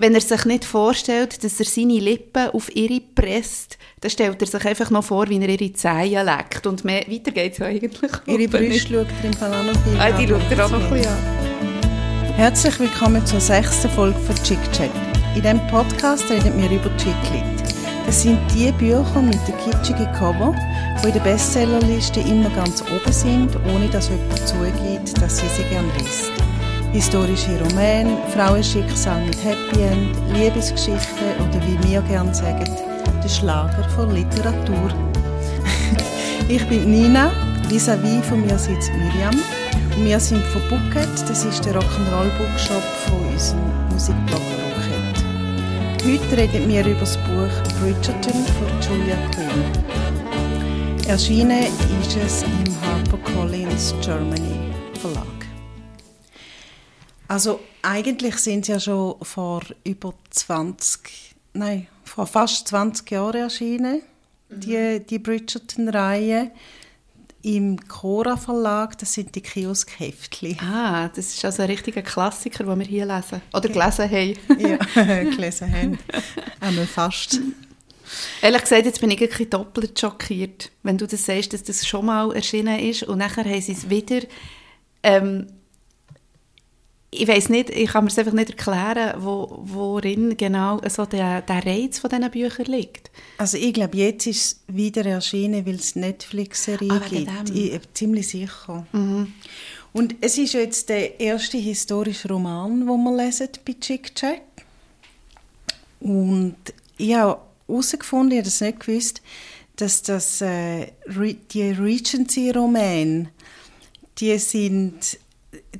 wenn er sich nicht vorstellt, dass er seine Lippen auf ihre presst, dann stellt er sich einfach noch vor, wie er ihre Zehen leckt. Und mehr, weiter geht es ja eigentlich. Ihre Brüste schaut er im Fall auch noch viel ah, die schaut er auch noch ein bisschen an. Herzlich willkommen zur sechsten Folge von Chick Chat. In diesem Podcast reden wir über Chicklit. Das sind die Bücher mit den kitschigen Cover, die in der Bestsellerliste immer ganz oben sind, ohne dass jemand zugibt, dass sie sie gerne liest. Historische Romane, Frauenschicksal mit Happy End, Liebesgeschichten oder wie wir gerne sagen, der Schlager von Literatur. ich bin Nina, vis-à-vis von mir sitzt Miriam und wir sind von Bucket, das ist der Rock'n'Roll-Bookshop von unserem Musikblog Rocket. Heute reden wir über das Buch Bridgerton von Julia Quinn. Erschienen ist es im HarperCollins Germany Verlag. Also eigentlich sind sie ja schon vor über 20, nein, vor fast 20 Jahren erschienen, mhm. die, die Bridgerton-Reihe im Cora Verlag, das sind die Kioskhäftchen. Ah, das ist also ein richtiger Klassiker, den wir hier lesen. Oder gelesen haben. ja, gelesen haben. Einmal fast. Ehrlich gesagt, jetzt bin ich ein doppelt schockiert, wenn du das sagst, dass das schon mal erschienen ist und nachher haben sie es wieder ähm, ich weiß nicht, ich kann mir es einfach nicht erklären, wo, worin genau so der, der Reiz von diesen Büchern liegt. Also ich glaube, jetzt ist es wieder erschienen, weil es Netflix-Serie ah, gibt. Ich bin ziemlich sicher. Mhm. Und es ist jetzt der erste historische Roman, den wir lesen bei Chick Check. Und ich habe herausgefunden, ich habe das nicht gewusst, dass das, äh, die Regency-Romane, die sind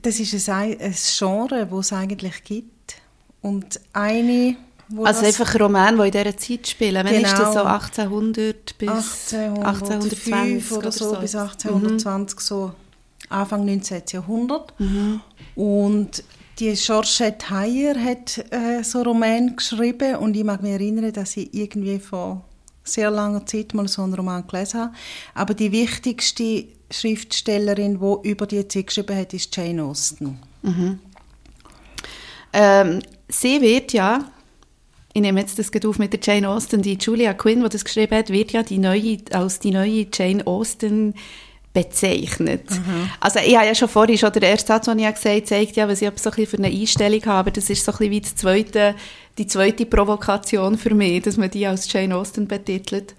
das ist ein, ein Genre, das es eigentlich gibt. Und eine, also einfach Romane, die in dieser Zeit spielen. Wann genau, ist das so 1800 bis 1820 oder so, so, bis 1820, mhm. so Anfang 19. Jahrhundert. Mhm. Und die Georgette Heyer hat äh, so Roman geschrieben und ich mag mich erinnern, dass sie irgendwie vor sehr langer Zeit mal so einen Roman gelesen habe. Aber die wichtigste Schriftstellerin, die über die Zeit geschrieben hat, ist Jane Austen. Mhm. Ähm, sie wird ja, ich nehme jetzt das auf mit der Jane Austen, die Julia Quinn, die das geschrieben hat, wird ja die neue, als die neue Jane Austen bezeichnet. Mhm. Also ich habe ja schon vorhin, schon der erste Satz, den ich gesagt habe, zeigt ja, was ich so ein für eine Einstellung habe, aber das ist so ein bisschen wie die zweite, die zweite Provokation für mich, dass man die als Jane Austen betitelt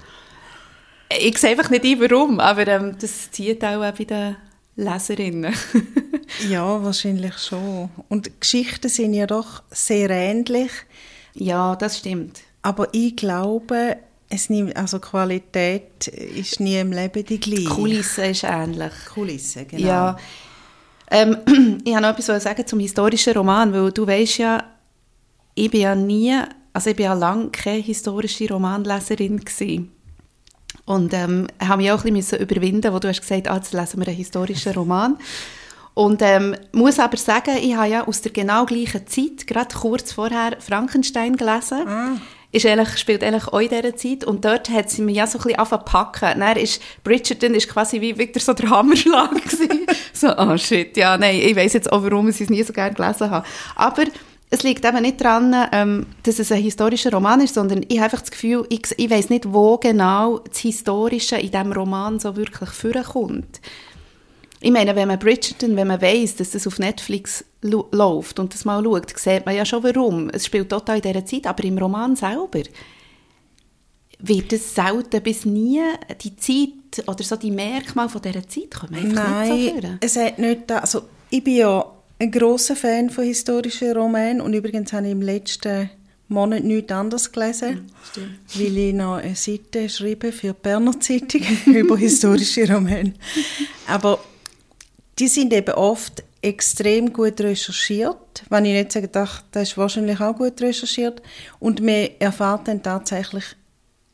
ich sehe einfach nicht ein, warum, aber ähm, das zieht auch bei den Leserinnen. ja, wahrscheinlich schon. Und Geschichten sind ja doch sehr ähnlich. Ja, das stimmt. Aber ich glaube, es nimmt, also Qualität ist nie im Leben die gleiche. Die Kulisse ist ähnlich. Kulisse, genau. Ja. Ähm, ich habe noch etwas zu sagen zum historischen Roman, weil du weißt ja, ich bin ja nie, also ich bin ja lange keine historische Romanleserin gewesen. Und ähm, habe mich auch ein bisschen überwinden wo du hast gesagt, ah, jetzt lesen wir einen historischen Roman. Und ähm, muss aber sagen, ich habe ja aus der genau gleichen Zeit, gerade kurz vorher, Frankenstein gelesen. Ah. Ist ehrlich, spielt eigentlich auch in dieser Zeit. Und dort hat sie mich ja so ein bisschen angefangen. Dann ist Bridgerton ist quasi wie wieder so der Hammerschlag so, oh shit, ja, nein, ich weiß jetzt auch, warum ich es nie so gerne gelesen habe. Aber es liegt eben nicht daran, ähm, dass es ein historischer Roman ist, sondern ich habe einfach das Gefühl, ich, ich weiß nicht, wo genau das Historische in diesem Roman so wirklich vorkommt. Ich meine, wenn man Bridgerton, wenn man weiß, dass das auf Netflix läuft und das mal schaut, sieht man ja schon warum. Es spielt total in dieser Zeit, aber im Roman selber wird es selten bis nie die Zeit oder so die Merkmale von dieser Zeit kommen Nein, nicht so es hat nicht, also ich bin ja ein großer Fan von historischen Romanen und übrigens habe ich im letzten Monat nichts anderes gelesen, Stimmt. weil ich noch eine Seite schreibe für die Berner Zeitung über historische Romane. Aber die sind eben oft extrem gut recherchiert. Wenn ich nicht sage, ach, das ist wahrscheinlich auch gut recherchiert. Und man erfahrt dann tatsächlich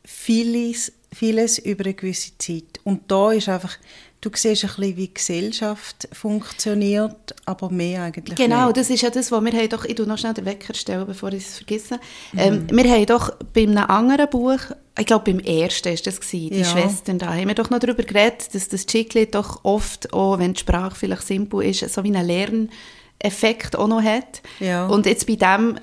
vieles, vieles über eine gewisse Zeit. Und da ist einfach Du siehst ein bisschen, wie die Gesellschaft funktioniert, aber mehr eigentlich Genau, nicht. das ist ja das, was wir haben doch, ich noch schnell den Wecker stellen, bevor ich es vergesse. Mhm. Ähm, wir haben doch bei einem anderen Buch, ich glaube beim ersten war das, gewesen, die ja. Schwestern, da haben wir doch noch darüber geredet, dass das Chicklet doch oft, auch wenn die Sprache vielleicht simpel ist, so wie einen Lerneffekt auch noch hat. Ja. Und jetzt bei dem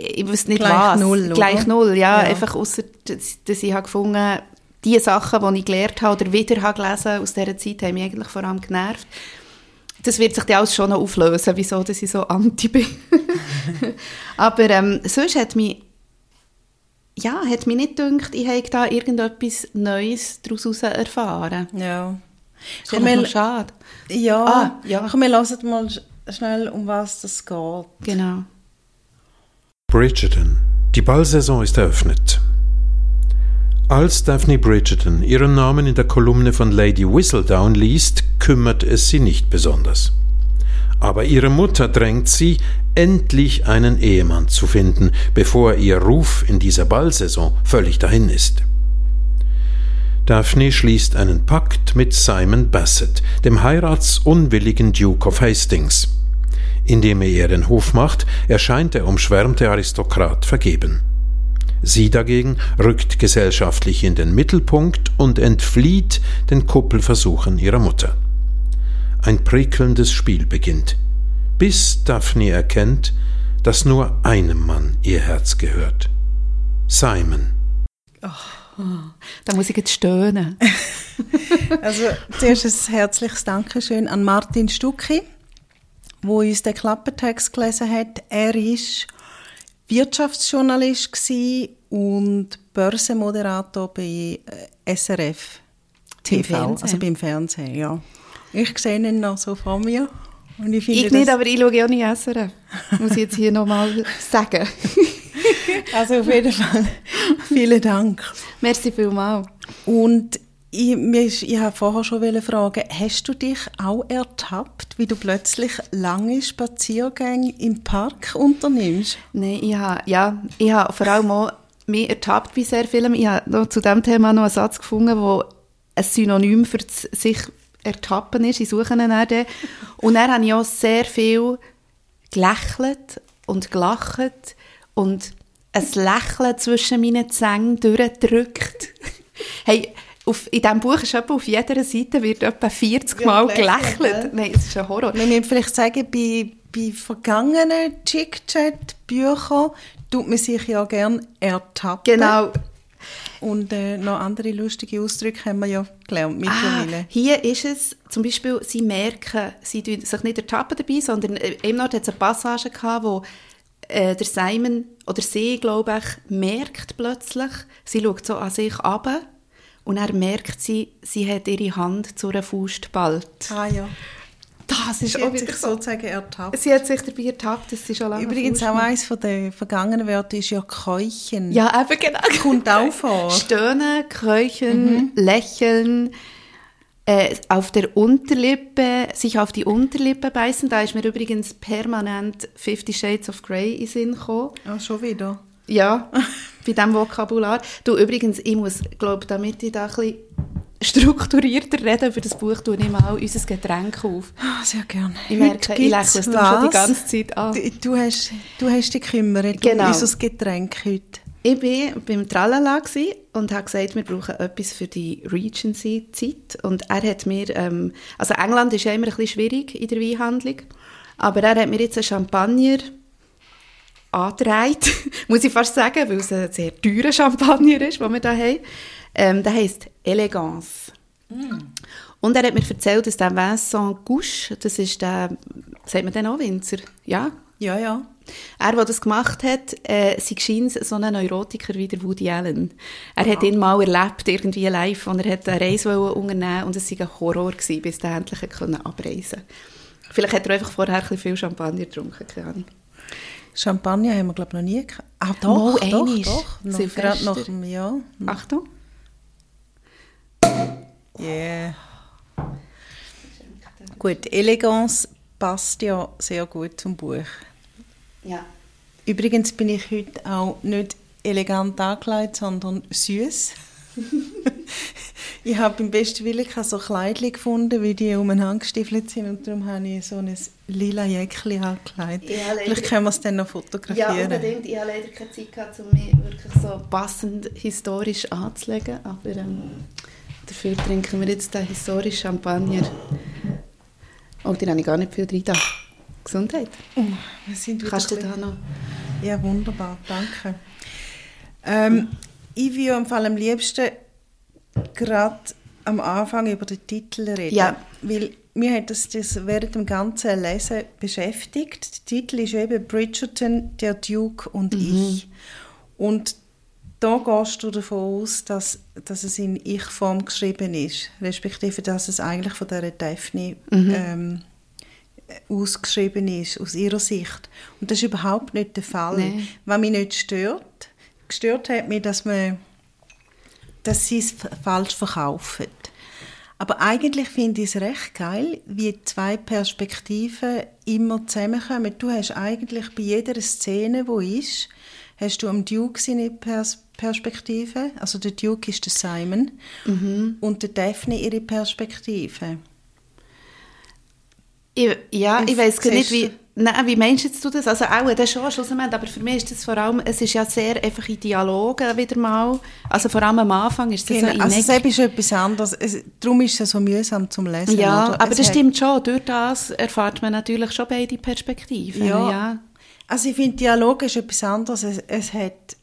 ich wüsste nicht Gleich was. null? Gleich null, ja. Ja. Einfach ausser, dass, dass ich habe gefunden die Sachen, die ich gelernt habe oder wieder habe gelesen aus dieser Zeit, haben mich eigentlich vor allem genervt. Das wird sich dann alles schon noch auflösen, wieso dass ich so anti bin. Aber ähm, sonst hat mich, ja, hat mich nicht gedacht, ich habe da irgendetwas Neues daraus erfahren. Ja. Das ist noch schade. Ja, Ah, ja. Komm, wir hören mal sch- schnell, um was das geht. Genau. Bridgerton. Die Ballsaison ist eröffnet. Als Daphne Bridgerton ihren Namen in der Kolumne von Lady Whistledown liest, kümmert es sie nicht besonders. Aber ihre Mutter drängt sie, endlich einen Ehemann zu finden, bevor ihr Ruf in dieser Ballsaison völlig dahin ist. Daphne schließt einen Pakt mit Simon Bassett, dem heiratsunwilligen Duke of Hastings. Indem er ihr den Hof macht, erscheint der umschwärmte Aristokrat vergeben. Sie dagegen rückt gesellschaftlich in den Mittelpunkt und entflieht den Kuppelversuchen ihrer Mutter. Ein prickelndes Spiel beginnt, bis Daphne erkennt, dass nur einem Mann ihr Herz gehört. Simon. Da muss ich jetzt stöhnen. Also zuerst ein herzliches Dankeschön an Martin Stucki, wo uns den Klappertext gelesen hat. Er ist Wirtschaftsjournalist und Börsenmoderator bei SRF Beim TV, Fernsehen? also beim Fernsehen, ja. Ich sehe ihn noch so vor mir und ich finde Ich nicht, aber ich schaue auch nicht SRF. Muss ich jetzt hier nochmal sagen. also auf jeden Fall vielen Dank. Merci vielmals. Und ich, ich habe vorher schon fragen, hast du dich auch ertappt, wie du plötzlich lange Spaziergänge im Park unternimmst? Nein, ich habe, ja, ich habe vor allem auch mich ertappt bei sehr vielem. Ich habe noch zu diesem Thema noch einen Satz gefunden, wo ein Synonym für das sich ertappen ist. Ich suche ihn dann. Und dann habe ich auch sehr viel gelächelt und gelacht und ein Lächeln zwischen meinen Zähnen durchgedrückt. hey, auf, in diesem Buch ist etwa auf jeder Seite wird etwa 40 Ja, Mal gelächelt, gelächelt. ja. Nein, es ist ein Horror. Wir müssen vielleicht sagen, bei, bei vergangenen Chick-Chat-Büchern tut man sich ja gern ertappen. Genau. Und äh, noch andere lustige Ausdrücke haben wir ja gelernt Ah, mittlerweile. hier ist es zum Beispiel, sie merken, sie tun sich nicht ertappen dabei, sondern äh, im Nord hat es eine Passage gehabt, wo äh, der Simon oder sie, glaube ich, merkt plötzlich, sie schaut so an sich ab und er merkt sie, sie hat ihre Hand zu einer Faust geballt. Ah ja. Das ist Sie hat sich so. sozusagen ertappt. Sie hat sich dabei ertappt, dass sie schon lange Übrigens auch eines von den vergangenen Wörtern ist ja Keuchen. Ja, eben genau. Kommt auch vor. Stöhnen, keuchen, lächeln, äh, auf der Unterlippe, sich auf die Unterlippe beißen. Da ist mir übrigens permanent Fifty Shades of Grey in den Sinn gekommen. Ah, schon wieder. Ja, bei diesem Vokabular. Du, übrigens, ich muss, glaube damit ich da ein bisschen strukturierter rede über das Buch, tue ich mal unser Getränk auf. Ah, sehr gerne. Ich merke, ich lächle es schon die ganze Zeit an. Du, du, hast, du hast dich gekümmert Genau. um unser Getränk heute. Ich war beim Tralala und habe gesagt, wir brauchen etwas für die Regency-Zeit. Und er hat mir, ähm, also England ist ja immer ein bisschen schwierig in der Weinhandlung, aber er hat mir jetzt einen Champagner angereiht, muss ich fast sagen, weil es ein sehr teurer Champagner ist, den wir hier haben. Ähm, der heisst Elegance. Und er hat mir erzählt, dass der Vincent Gouche, das ist der, sagt man den auch Winzer? Ja, Ja, ja. er, der das gemacht hat, äh, sei scheint so ein Neurotiker wie der Woody Allen. Er hat ihn mal erlebt, irgendwie live, und er hat eine Reise unternehmen und es war ein Horror, gewesen, bis er endlich abreisen Vielleicht hat er einfach vorher ein bisschen viel Champagner getrunken, keine Ahnung. Champagner haben wir, glaube ich, noch nie gehabt. Ah, Mal doch, doch, einmal. doch. Noch, Silvester. gerade nach dem Jahr. Achtung. Yeah. Gut, Elegance passt ja sehr gut zum Buch. Ja. Übrigens bin ich heute auch nicht elegant angekleidet, sondern süß. ich habe beim besten Willen keine so Kleidchen gefunden, wie die umeinander gestiefelt sind und darum habe ich so ein lila Jäckchen angekleidet. Ja. Vielleicht können wir es dann noch Ja, fotografieren. unbedingt. Ich habe leider keine Zeit gehabt, um mich wirklich so passend historisch anzulegen. Aber ähm, dafür trinken wir jetzt den historischen Champagner. Oh, den habe ich gar nicht viel drin. da. Gesundheit. Wir sind Kannst du da noch... Ja, wunderbar, danke. Ähm, ich würde am Fall am liebsten gerade am Anfang über den Titel reden. Ja. Weil mir hat das, das während dem ganzen Lesen beschäftigt. Der Titel ist eben Bridgerton, der Duke und ich. Und da gehst du davon aus, dass, dass es in Ich-Form geschrieben ist, respektive, dass es eigentlich von dieser Daphne ähm, ausgeschrieben ist, aus ihrer Sicht. Und das ist überhaupt nicht der Fall. Nein. Was mich nicht stört, gestört hat mich, dass, man, dass sie es falsch verkaufen. Aber eigentlich finde ich es recht geil, wie zwei Perspektiven immer zusammenkommen. Du hast eigentlich bei jeder Szene, wo ist, hast du am Duke seine Pers Perspektive, also der Duke ist der Simon, und der Daphne ihre Perspektive. Ich, ja, Wie ich weiß gar nicht, wie, nein, wie meinst jetzt du das? Also auch das schon schlussendlich, aber für mich ist das vor allem, es ist ja sehr einfach in Dialogen wieder mal, also vor allem am Anfang ist das so in also es ist etwas anderes. Es, darum ist es so mühsam zum Lesen. Ja, oder? aber Es das stimmt schon, durch das erfahrt man natürlich schon beide Perspektiven. Ja. ja. Also ich finde, Dialog ist etwas anderes. Es, es hat,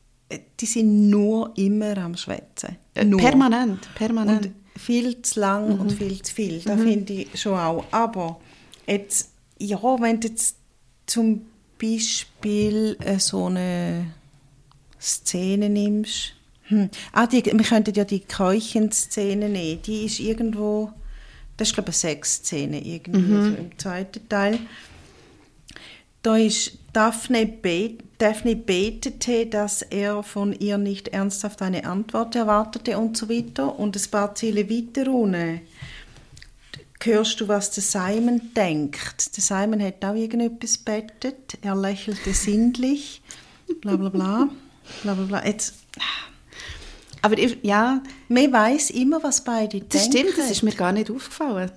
die sind nur immer am Schwätzen. Äh, Nur. Permanent, permanent. Und viel zu lang und viel zu viel. Das finde ich schon auch. Aber jetzt, ja, wenn du jetzt zum Beispiel äh, so eine Szene nimmst. Hm. Ah, die, wir könnten ja die Keuchen-Szene nehmen. Die ist irgendwo, das ist glaube ich eine Sexszene irgendwie so im zweiten Teil. Da ist Daphne, bet, Daphne betete, dass er von ihr nicht ernsthaft eine Antwort erwartete und so weiter. Und ein paar Ziele weiter unten hörst du, was der Simon denkt. Der Simon hat auch irgendetwas bettet. Er lächelte sinnlich. Bla bla bla. bla, bla, bla. Jetzt, Aber ich, ja, man weiß immer, was beide das denken. stimmt, das ist mir gar nicht aufgefallen.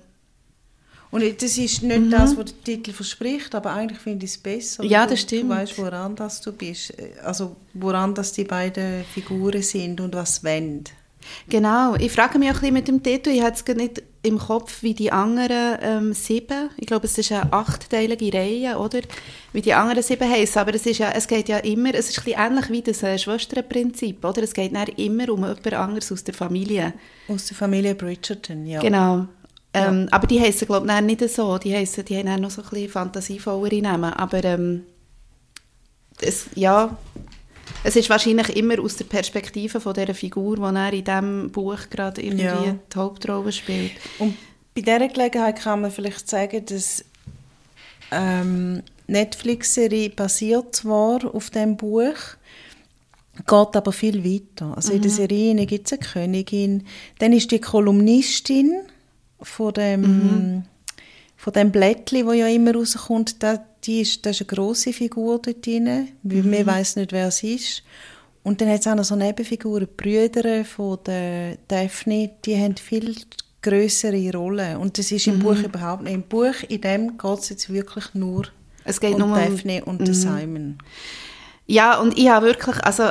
Und das ist nicht das, was der Titel verspricht, aber eigentlich finde ich es besser. Ja, Du- das stimmt. Du weißt, woran das du bist. Also woran das die beiden Figuren sind und was wollen. Genau, ich frage mich auch ein bisschen mit dem Titel, ich habe es nicht im Kopf, wie die anderen ähm, sieben, ich glaube, es ist eine achtteilige Reihe, oder? Wie die anderen sieben heißen, aber es, ist ja, es geht ja immer, es ist ein bisschen ähnlich wie das äh, Schwesterprinzip, oder? Es geht immer um jemand anderes aus der Familie. Aus der Familie Bridgerton, ja. Genau. Ähm, Aber die heißen glaube ich nicht so, die, heissen, die haben noch so ein bisschen fantasievollere Namen, aber ähm, es, ja, es ist wahrscheinlich immer aus der Perspektive von dieser Figur, die er in diesem Buch gerade irgendwie Ja. die Hauptrolle spielt. Und bei dieser Gelegenheit kann man vielleicht sagen, dass ähm, Netflix-Serie basiert zwar auf dem Buch, geht aber viel weiter. Also in der Serie gibt es eine Königin, dann ist die Kolumnistin von dem, von dem Blättli, wo ja immer rauskommt, da, die ist, das ist eine grosse Figur dort drin, weil man weiß nicht, wer es ist. Und dann hat es auch noch so Nebenfiguren, die Brüder von der Daphne, die haben viel größere Rollen. Und das ist im Buch überhaupt nicht. Im Buch, in dem geht es jetzt wirklich nur Es geht um nur um- Daphne und den Simon. Ja, und ich habe wirklich, also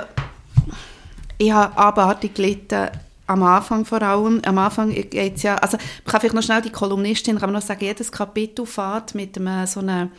ich habe abartig gelitten, am Anfang vor allem. Am Anfang geht es ja, also man kann vielleicht noch schnell die Kolumnistin, kann man noch sagen, jedes Kapitel fährt mit einem, so einem,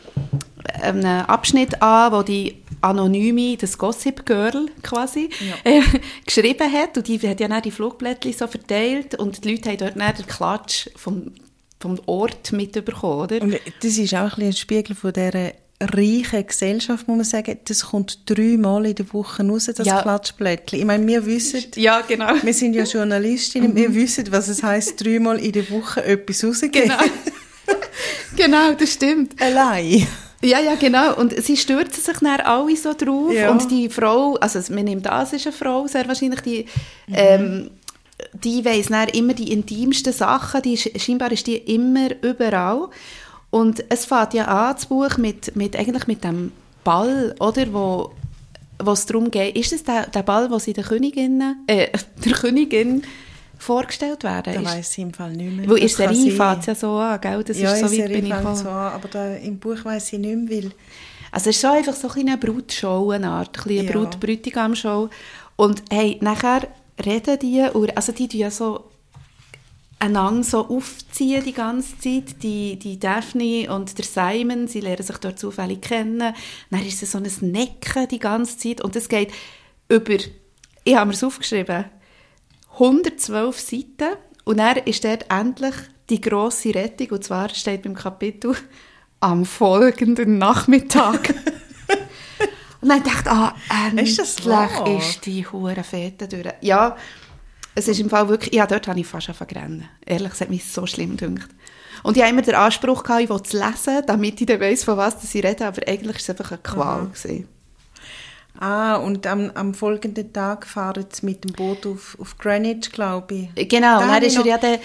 einem Abschnitt an, wo die Anonyme, das Gossip Girl quasi, äh, geschrieben hat und die hat ja dann die Flugblättchen so verteilt und die Leute haben dort dann den Klatsch vom, vom Ort mitbekommen, oder? Und das ist auch ein, bisschen ein Spiegel von dieser reichen Gesellschaft, muss man sagen. Das kommt dreimal in der Woche raus, das Ja. Klatschblättchen. Ich meine, wir wissen, Ja, genau. wir sind ja Journalistinnen, wir wissen, was es heisst, dreimal in der Woche etwas rausgeben. Genau. genau, das stimmt. Allein. Ja, ja, genau. Und sie stürzen sich dann alle so drauf. Ja. Und die Frau, also man nimmt an, es ist eine Frau, sehr wahrscheinlich, die, ähm, die weiss dann immer die intimsten Sachen, die, scheinbar ist die immer überall. Und es fängt ja an, das Buch, mit, mit, eigentlich mit dem Ball, oder, wo es darum geht, ist es der, der Ball, wo sie der Königin, äh, der Königin vorgestellt werden? Da weiss ich im Fall nicht mehr. Wo Das ist der kann Serie fängt ja so an, gell? Das ja, ist so in weit bin ich gekommen. so an, aber da, im Buch weiss ich nicht mehr, weil Also es ist schon einfach so ein eine Brutshow, eine Art, ein Ja. Brut-Bräutigam-Show. Und hey, nachher reden die, also die tun ja so einander so aufziehen die ganze Zeit. Die, die Daphne und der Simon, sie lernen sich dort zufällig kennen. Dann ist es so ein Necken die ganze Zeit. Und es geht über, ich habe mir es aufgeschrieben, 112 Seiten. Und dann ist dort endlich die grosse Rettung. Und zwar steht beim Kapitel am folgenden Nachmittag. und dann dachte ich, ah, endlich Ist das ist die hure Fete durch. Ja, es ist im Fall wirklich, ja, dort habe ich fast angefangen Ehrlich, es hat mich so schlimm gedacht. Und ich habe immer den Anspruch gehabt, ich will es lesen, damit ich dann weiss, von was ich rede, aber eigentlich war es einfach eine Qual. gewesen. Ah, und am, am folgenden Tag fahren sie mit dem Boot auf, auf Greenwich, glaube ich. Genau, Da dann ist er, ja dann,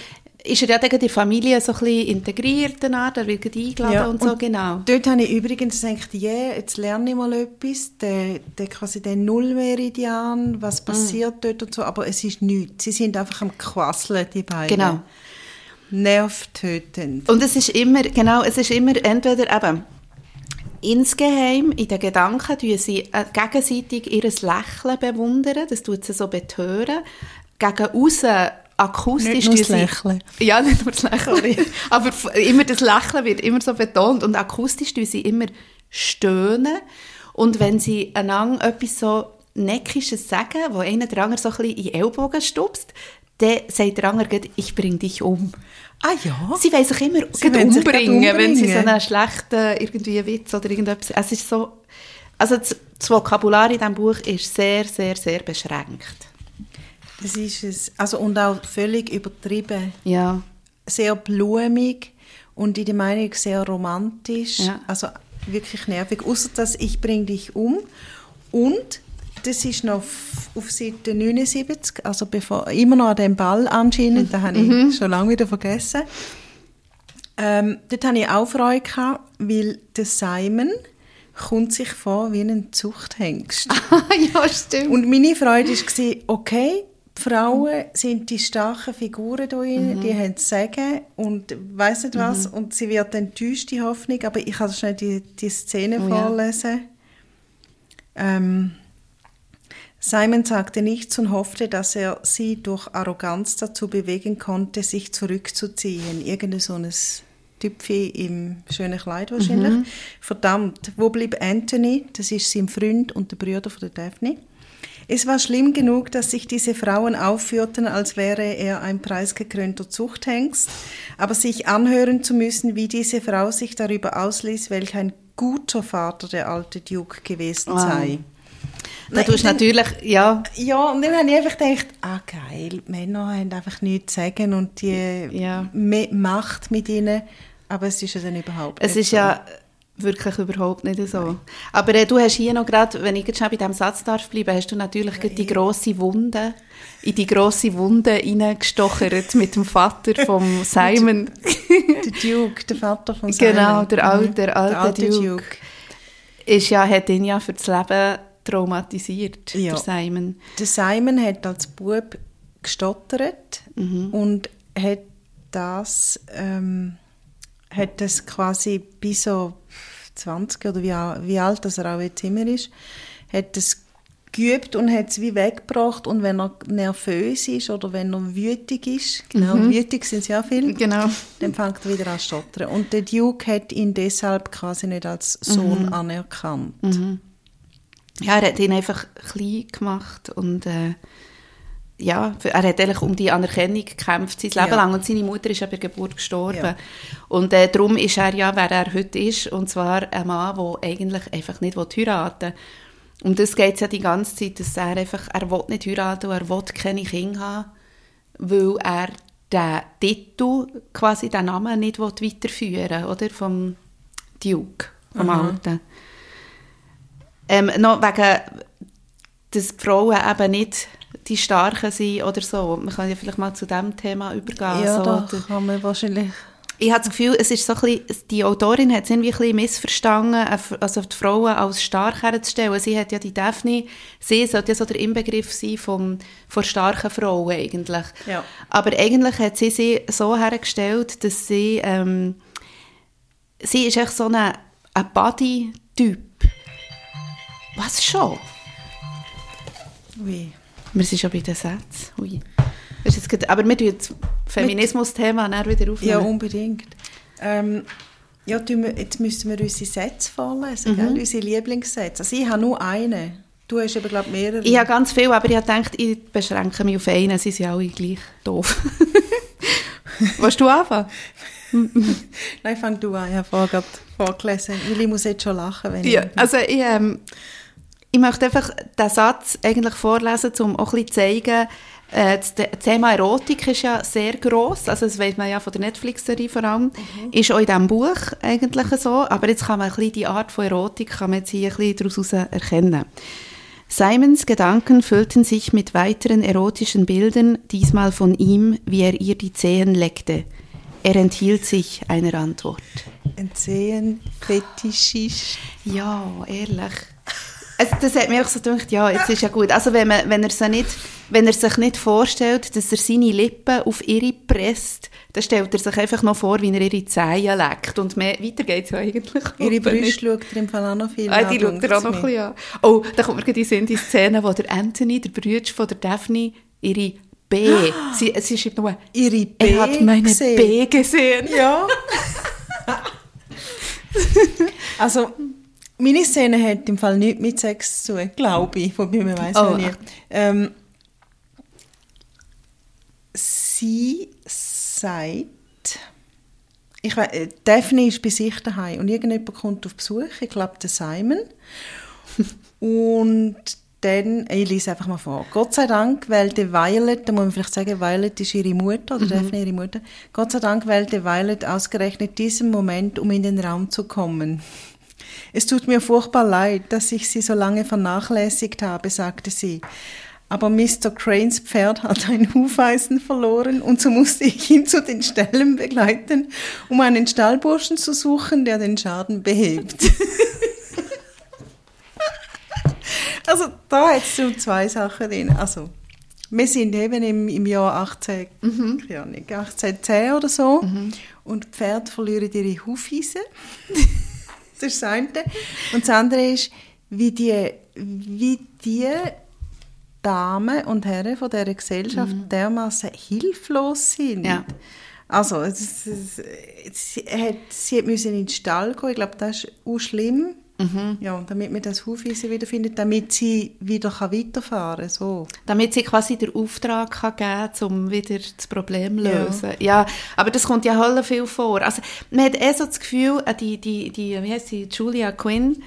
ist er ja in die Familie so ein bisschen integriert, danach, er wird eingeladen Ja, und so, und genau. Dort habe ich übrigens gedacht, yeah, jetzt lerne ich mal etwas, der, der quasi der Nullmeridian, was Mm. passiert dort und so, aber es ist nichts. Sie sind einfach am Quasseln, die beiden. Genau. Nervtötend. Und es ist immer, genau, es ist immer entweder eben insgeheim, in den Gedanken, tun sie äh, gegenseitig ihr Lächeln bewundern, das tut sie so betören. Gegen aussen akustisch Nicht nur das Lächeln. Ja, nicht nur das Lächeln. Aber immer das Lächeln wird immer so betont und akustisch tun sie immer stöhnen. Und wenn sie einander etwas so Neckisches sagen, wo einer der andere so ein bisschen in den Ellbogen stupst, dann sagt der andere ich bring dich um. Ah ja? Sie wollen sich immer Sie wollen sich umbringen, wenn sie so umbringen. einen schlechten irgendwie Witz oder irgendetwas... Es ist so... Also das, das Vokabular in diesem Buch ist sehr, sehr, sehr beschränkt. Das ist es. Also, und auch völlig übertrieben. Ja. Sehr blumig und in der Meinung sehr romantisch. Ja. Also wirklich nervig. Außer dass ich bring dich um. Und das ist noch auf, auf Seite 79, also bevor, immer noch an dem Ball anscheinend, da habe ich schon lange wieder vergessen. Ähm, dort hatte ich auch Freude, gehabt, weil der Simon kommt sich vor wie ein Zuchthengst. ja, stimmt. Und meine Freude war, okay, die Frauen sind die starken Figuren da drin, die haben zu sagen und weiss nicht was. Und sie wird enttäuscht, die Hoffnung, aber ich kann schnell die, die Szene Oh ja. vorlesen. Ähm, Simon sagte nichts und hoffte, dass er sie durch Arroganz dazu bewegen konnte, sich zurückzuziehen. Irgendein so ein Tüpfi im schönen Kleid wahrscheinlich. Verdammt, wo blieb Anthony? Das ist sein Freund und der Bruder von der Daphne. Es war schlimm genug, dass sich diese Frauen aufführten, als wäre er ein preisgekrönter Zuchthengst, aber sich anhören zu müssen, wie diese Frau sich darüber ausließ, welch ein guter Vater der alte Duke gewesen Wow. sei. Da tust dann- natürlich, ja, Ja, und dann habe ich einfach gedacht, ah geil, Männer haben einfach nichts zu sagen und die Ja. Macht mit ihnen, aber es ist ja dann überhaupt es nicht ist so. ja wirklich überhaupt nicht so. Aber äh, du hast hier noch gerade, wenn ich jetzt schon bei diesem Satz darf bleiben, hast du natürlich gerade die grosse Wunde, in die grosse Wunde reingestochert mit dem Vater vom Simon. Der Duke, der Vater von Simon. Genau, der alte- Mhm. der alte Duke. ist ja, hat ihn ja für das Leben traumatisiert, Ja. der Simon. Der Simon hat als Bub gestottert Mhm. und hat das, ähm, hat das quasi bis so 20 oder wie, wie alt das er auch jetzt immer ist, hat das geübt und hat es wie weggebracht und wenn er nervös ist oder wenn er wütig ist, genau, wütig sind ja viel, Genau. dann fängt er wieder an zu stottern. Und der Duke hat ihn deshalb quasi nicht als Sohn anerkannt. Ja, er hat ihn einfach klein gemacht und äh, ja, er hat eigentlich um die Anerkennung gekämpft, sein Leben Ja. lang. Und seine Mutter ist ja bei der Geburt gestorben. Ja. Und äh, darum ist er ja, wer er heute ist, und zwar ein Mann, der eigentlich einfach nicht heiraten will. Um das geht es ja die ganze Zeit, dass er einfach, er will nicht heiraten er will keine Kinder haben, weil er den Titel, quasi den Namen nicht will weiterführen oder? Vom Duke, vom Alten. Ähm, noch wegen, dass die Frauen eben nicht die Starken sind oder so. Man kann ja vielleicht mal zu diesem Thema übergehen. Ja, so, da der- kann man wahrscheinlich ich habe das Gefühl, es ist so ein bisschen, die Autorin hat es irgendwie ein bisschen missverstanden, also die Frauen als stark herzustellen. Sie hat ja die Daphne, sie sollte ja so der Inbegriff sein vom, von starken Frauen eigentlich. Ja. Aber eigentlich hat sie sie so hergestellt, dass sie, ähm, sie ist echt so ein, Body-Typ. Was schon? Ui. Wir sind schon bei den Sätzen. Ui. Das ist jetzt gerade- aber wir tun jetzt Feminismus-Thema wieder aufnehmen. Ja, unbedingt. Ähm, ja, wir- jetzt müssen wir unsere Sätze vorlesen, Mhm. gell? unsere Lieblingssätze. Also ich habe nur einen. Du hast aber, glaube mehrere. Ich habe ganz viel, aber ich habe gedacht, ich beschränke mich auf einen, sie sind alle gleich doof. Willst du anfangen? Nein, fang du an. Ich habe vorgelesen. Ich muss jetzt schon lachen, wenn Ja, ich... also ich, ähm, ich möchte einfach den Satz eigentlich vorlesen, um auch ein bisschen zu zeigen, äh, das The- Thema Erotik ist ja sehr gross, also das weiß man ja von der Netflix-Serie vor allem, ist auch in diesem Buch eigentlich so, aber jetzt kann man ein bisschen die Art von Erotik kann man jetzt hier ein bisschen daraus erkennen. Simons Gedanken füllten sich mit weiteren erotischen Bildern, diesmal von ihm, wie er ihr die Zehen leckte. Er enthielt sich einer Antwort. Ein Zehenfetischist. Ja, ehrlich. Also das hat mir auch so gedacht, ja, jetzt ist ja gut. Also wenn, man, wenn, er sie nicht, wenn er sich nicht vorstellt, dass er seine Lippen auf ihre presst, dann stellt er sich einfach noch vor, wie er ihre Zehen leckt. Und mehr, weiter geht es ja eigentlich Ihre. Brüste schaut er im Fall auch noch viel Ah, die schaut er auch noch ein bisschen an. Oh, da kommt mir gerade in Sinn die Szene, wo der Anthony, der Bruder von der Daphne, ihre B, sie, sie schreibt nur. Ihre B er hat meine gesehen. B gesehen. Ja. also, meine Szene hat im Fall nichts mit Sex zu tun, glaube ich, wobei man weiß Oh, ja echt? Ähm, sie sagt, ich weiß, äh, Daphne ist bei sich daheim und irgendjemand kommt auf Besuch, ich glaube der Simon. und dann, ich lese einfach mal vor. Gott sei Dank wählte Violet, da muss man vielleicht sagen, Violet ist ihre Mutter, oder Daphne ihre Mutter. Gott sei Dank wählte Violet ausgerechnet diesen Moment, um in den Raum zu kommen. Es tut mir furchtbar leid, dass ich sie so lange vernachlässigt habe, sagte sie. Aber Mr. Cranes Pferd hat ein Hufeisen verloren und so musste ich ihn zu den Ställen begleiten, um einen Stallburschen zu suchen, der den Schaden behebt. also da es so zwei Sachen drin. Also wir sind eben im, im Jahr 18, keine Ahnung, 1810 oder so und die Pferde verlieren ihre Hufeisen. Das ist das eine. Und das andere ist, wie die, wie die Damen und Herren von dieser Gesellschaft dermaßen hilflos sind. Ja. Also, es, es, es, sie, hat, sie hat müssen in den Stall gehen, ich glaube, das ist auch schlimm. Ja, und damit man das Hufeisen wiederfindet, damit sie wieder weiterfahren kann. So. Damit sie quasi den Auftrag kann geben kann, um wieder das Problem zu lösen. Ja. aber das kommt ja halt viel vor. Also, man hat eh so das Gefühl, äh, die, die, die, wie heisst sie, Julia Quinn,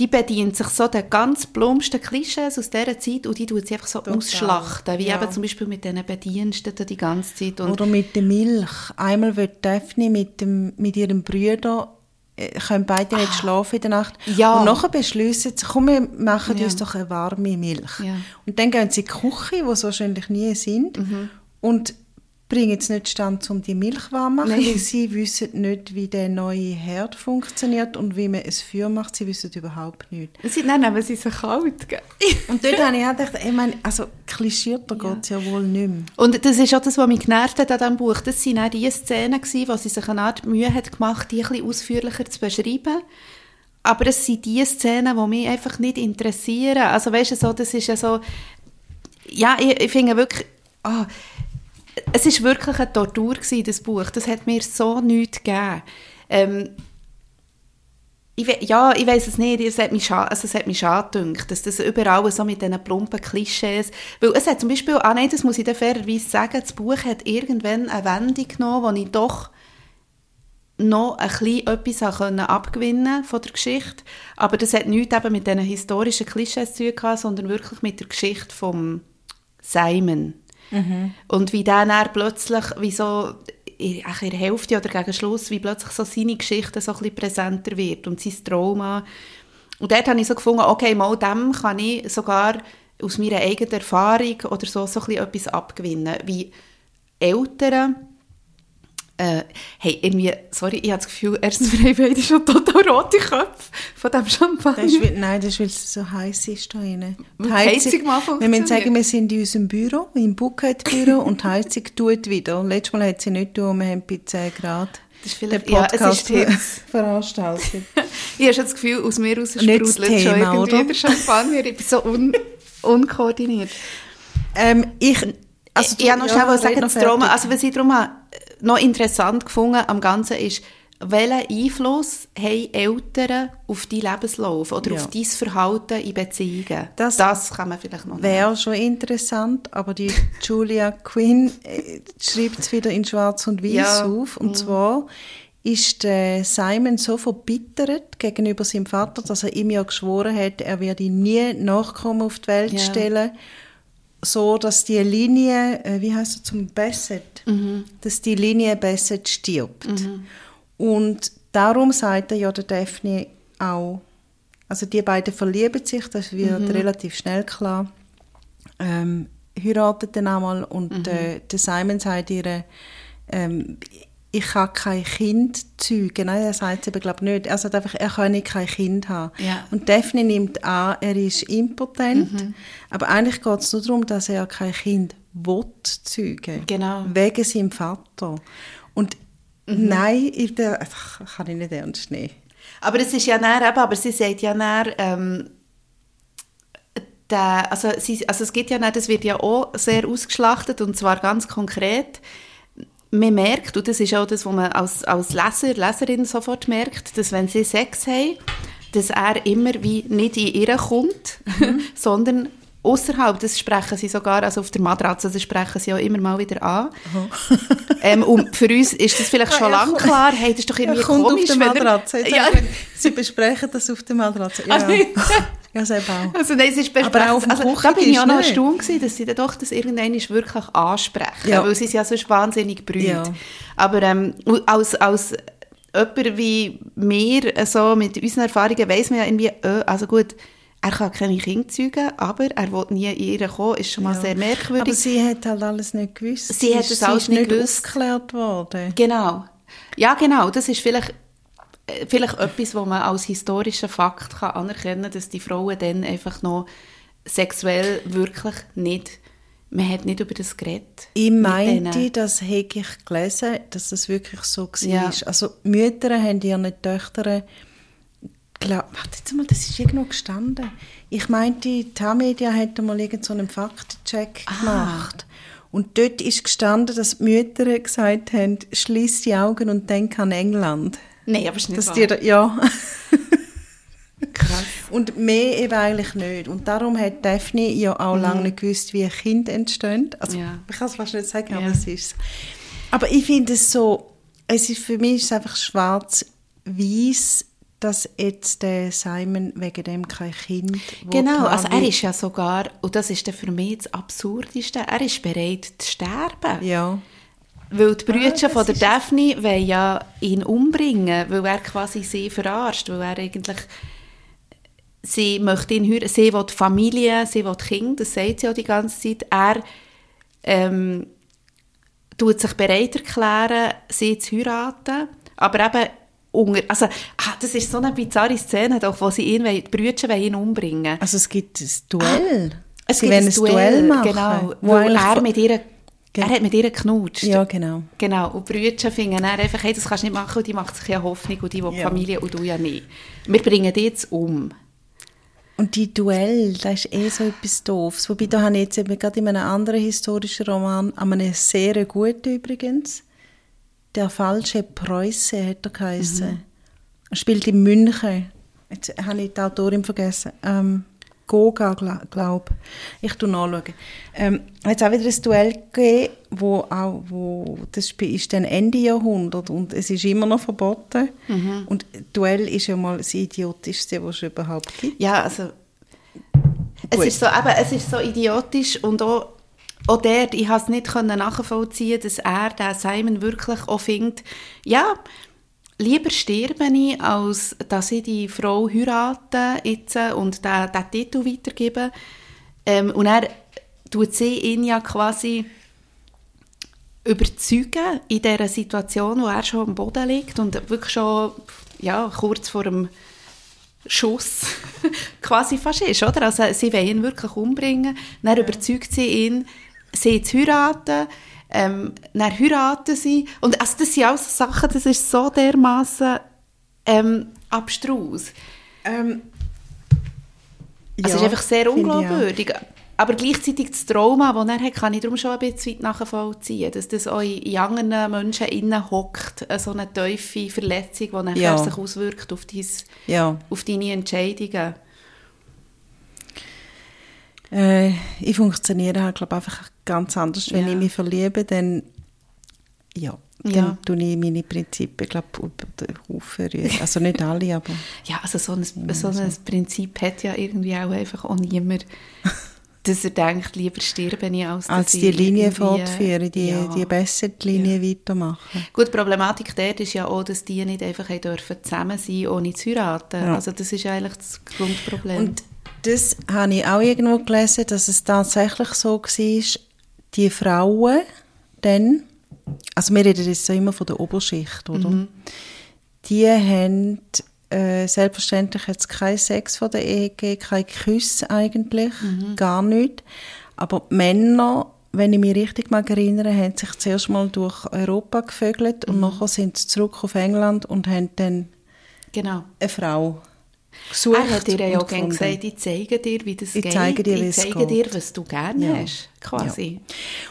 die bedient sich so den ganz plumpsten Klischees aus dieser Zeit und die tut sie einfach so Total. ausschlachten, wie Ja. eben zum Beispiel mit diesen Bediensteten die ganze Zeit. Oder mit der Milch. Einmal wird Daphne mit, dem, mit ihrem Bruder können beide nicht schlafen in der Nacht. Ah. Ja. Und nachher beschließen sie, komm, wir machen Ja. uns doch eine warme Milch. Ja. Und dann gehen sie in die Küche, wo sie wahrscheinlich nie sind, Mhm. und bringen es nicht stand, um die Milch warm zu machen, Nein. sie wissen nicht, wie der neue Herd funktioniert und wie man es Feuer macht. Sie wissen überhaupt nicht. sie, dann nehmen sie so kalt. gell? Und dort habe ich auch gedacht, ich meine, also klischierter geht es ja wohl nicht mehr. Und das ist auch das, was mich genervt hat an diesem Buch. Das waren auch die Szenen, wo sie sich eine Art Mühe hat gemacht, die ein bisschen ausführlicher zu beschreiben. Aber es sind die Szenen, die mich einfach nicht interessieren. Also weißt du, so, das ist ja so... Ja, ich, ich finde wirklich... ah, es ist wirklich eine Tortur gewesen, das Buch. Das hat mir so nichts gegeben. Ähm, ich, ja, ich weiß es nicht, es hat mich schade, also es hat mich gedacht, dass das überall so mit diesen plumpen Klischees, weil es hat zum Beispiel, ah nein, das muss ich dann fairerweise sagen, das Buch hat irgendwann eine Wendung genommen, wo ich doch noch ein bisschen etwas können abgewinnen von der Geschichte, aber das hat nichts eben mit diesen historischen Klischees zu tun gehabt, sondern wirklich mit der Geschichte vom Simon. Und wie dann plötzlich, wie so in, in der Hälfte oder gegen Schluss, wie plötzlich so seine Geschichte so ein bisschen präsenter wird und sein Trauma. Und dort habe ich so gefunden, okay, mal dem kann ich sogar aus meiner eigenen Erfahrung oder so, so ein bisschen etwas abgewinnen. Wie Eltern, äh, hey, irgendwie, sorry, ich habe das Gefühl, erstens, wir haben beide schon total rote Köpfe von dem Champagner. Das ist, nein, das ist, weil es so heiß ist da drin. Die Heizung mal wir müssen funktioniert. sagen, wir sind in unserem Büro, im Bucket-Büro und die Heizung tut wieder. Letztes Mal hat sie nicht tun, wir haben bei 10 Grad Das ist den ja, Podcast ist Tipps. veranstaltet. Ich habe schon das Gefühl, aus mir raus sprudelt schon irgendwie oder? der Champagner. Ich bin so un unkoordiniert. ähm, ich, Also ich habe noch schnell ja, was sagen, fertig. also was ich darum habe, noch interessant gefunden am Ganzen ist, welchen Einfluss haben Eltern auf deinen Lebenslauf oder Ja. auf dein Verhalten in Beziehungen? Das das kann man vielleicht noch Wäre schon interessant, aber die Julia Quinn äh, schreibt es wieder in Schwarz und Weiß Ja. auf. Und zwar ist der Simon so verbittert gegenüber seinem Vater, dass er ihm ja geschworen hat, er werde ihn nie Nachkommen auf die Welt Ja. stellen, so dass die Linie, äh, wie heißt es zum Bassett, dass die Linie Bassett stirbt. Und darum sagt er ja der Daphne auch, also die beiden verlieben sich, das wird relativ schnell klar, ähm, heiraten dann einmal und äh, der Simon sagt ihr, ähm, ich kann kein Kind zeugen. Nein, er sagt es eben, glaube ich, nicht. Er sagt einfach, er kann kein Kind haben. Ja. Und Daphne nimmt an, er ist impotent, aber eigentlich geht es nur darum, dass er kein Kind will zeugen. Genau. Wegen seinem Vater. Und nein, ich, der, ach, kann ich nicht ernst nehmen. Aber es ist ja näher eben, aber sie sagt ja näher, ähm, der, also, sie, also es gibt ja nicht, das wird ja auch sehr ausgeschlachtet und zwar ganz konkret. Man merkt, und das ist auch das, was man als, als Leser, Leserin sofort merkt, dass wenn sie Sex haben, dass er immer wie nicht in ihr kommt, sondern außerhalb, das sprechen sie sogar, also auf der Matratze, das sprechen sie auch immer mal wieder an. ähm, und für uns ist das vielleicht schon Ja, lange klar, hey, das ist doch irgendwie er kommt komisch. auf der er- Matratze. Ja. Sie besprechen das auf der Matratze. Ja, Also- ja selber auch. Also nein, es ist Aber auch auf also, Da bin ich auch noch erstaunt gewesen, dass sie dann doch das irgendwann wirklich ansprechen, Ja. weil sie sind ja sonst wahnsinnig brüht. Ja. Aber ähm, als, als jemand wie wir, äh, so mit unseren Erfahrungen, weiss man ja irgendwie, äh, also gut, er kann keine Kinder zeugen, aber er will nie in ihr kommen, ist schon mal sehr Aber merkwürdig. sie hat halt alles nicht gewusst. Sie hat ist- das alles nicht nicht gewusst. aufgeklärt worden. Genau. Ja, genau. Das ist vielleicht, vielleicht etwas, wo man als historischen Fakt kann anerkennen kann, dass die Frauen dann einfach noch sexuell wirklich nicht, man hat nicht über das geredet. Ich meinte, das hätte ich gelesen, dass das wirklich so war. Ja. Also Mütter haben ihren Töchtern glaub, warte jetzt mal, das ist irgendwo gestanden. Ich meinte, die Tamedia hat mal irgend so einen Faktencheck Ah. gemacht. Und dort ist gestanden, dass die Mütter gesagt haben, schließ die Augen und denk an England. Nein, aber es ist nicht Dass wahr. die, ja. Krass. Und mehr eben eigentlich nicht. Und darum hat Daphne ja auch lange nicht gewusst, wie ein Kind entsteht. Also, Mhm. Ja. ich kann es fast nicht sagen, aber Ja. es ist. Aber ich finde es so, es ist, für mich ist es einfach schwarz-weiß, dass jetzt der Simon wegen dem kein Kind Genau, also er ist ja sogar, und das ist dann für mich das Absurdeste, er ist bereit zu sterben. Ja. Weil die Brüder Ah, das von der Daphne wollen ja ihn umbringen, weil er quasi sie verarscht, weil er eigentlich sie möchte ihn heiraten, sie will Familie, sie will Kinder, das sagt sie auch die ganze Zeit. Er ähm, tut sich bereit erklären, sie zu heiraten, aber eben unter, also, ah, das ist so eine bizarre Szene, doch, wo sie ihn, die Brüder ihn umbringen. Also es gibt ein Duell. Es Sie gibt ein Duell, machen. genau, wo weil eigentlich er mit ihr, Ge- er hat mit ihr geknutscht. Ja, genau. Genau, und die Brüder finden dann einfach, hey, das kannst du nicht machen, und die macht sich ja Hoffnung, und die will Ja. Familie, und du ja nicht. Wir bringen die jetzt um. Und die Duell, das ist eh so etwas Doofes. Wobei, da habe ich jetzt eben gerade in einem anderen historischen Roman, an einem sehr guten übrigens, «Der falsche Preuße» hat er geheißen. Er spielt in München. Jetzt habe ich die Autorin vergessen. Ähm, Goga, glaube ich. tue nachschauen. Ähm, hat es auch wieder ein Duell gegeben, wo auch, wo, das Spiel ist dann Ende Jahrhundert und es ist immer noch verboten. Und Duell ist ja mal das Idiotischste, was es überhaupt gibt. Ja, also, es ist, so, eben, es ist so idiotisch, und auch, auch der, ich konnte es nicht nachvollziehen, dass er, der Simon, wirklich auch findet, ja, lieber sterbe ich, als dass ich die Frau heirate jetzt und den Titel weitergebe. Ähm, und er tut sie ihn ja quasi überzeugen in dieser Situation, wo er schon am Boden liegt und wirklich schon ja, kurz vor dem Schuss quasi fast ist, oder? Also sie wollen ihn wirklich umbringen, dann überzeugt sie ihn, sie zu heiraten, ähm, dann heiraten sie und also das sind alles Sachen, das ist so dermaßen ähm, abstrus. Ähm, Also es ja, ist einfach sehr unglaubwürdig. aber gleichzeitig das Trauma, das er hat, kann ich darum schon ein bisschen weit nachvollziehen, dass das auch in anderen Menschen innen hockt, so eine tiefe Verletzung, die nachher Ja. sich auswirkt auf, dein, Ja. auf deine Entscheidungen. Äh, ich funktioniere halt, glaube einfach ganz anders. Wenn Ja. ich mich verliebe, dann, ja, dann Ja. tue ich meine Prinzipien, glaube über den Haufen rühren. Also nicht alle, aber Ja, also so ein, so ein Prinzip hat ja irgendwie auch einfach auch niemand, dass er denkt, lieber sterbe ich, als, dass als ich die Linie irgendwie- fortführen, die, ja. die besser die Linie weitermachen. Gut, die Problematik dort ist ja auch, dass die nicht einfach dürfen zusammen sein ohne zu heiraten. Ja. Also das ist eigentlich das Grundproblem. Und das habe ich auch irgendwo gelesen, dass es tatsächlich so war, die Frauen dann, also wir reden jetzt immer von der Oberschicht, oder? Die haben äh, selbstverständlich jetzt keinen Sex vor der Ehe gegeben, kein Kuss eigentlich, gar nicht. Aber die Männer, wenn ich mich richtig mag erinnere, haben sich zuerst mal durch Europa gevögelt und nachher sind sie zurück auf England und haben dann genau. eine Frau gesucht Er hat dir ja auch gerne gesagt, ich zeige dir, wie das Ich geht. zeige dir, ich zeige geht. dir, was du gerne Ja. hast, quasi.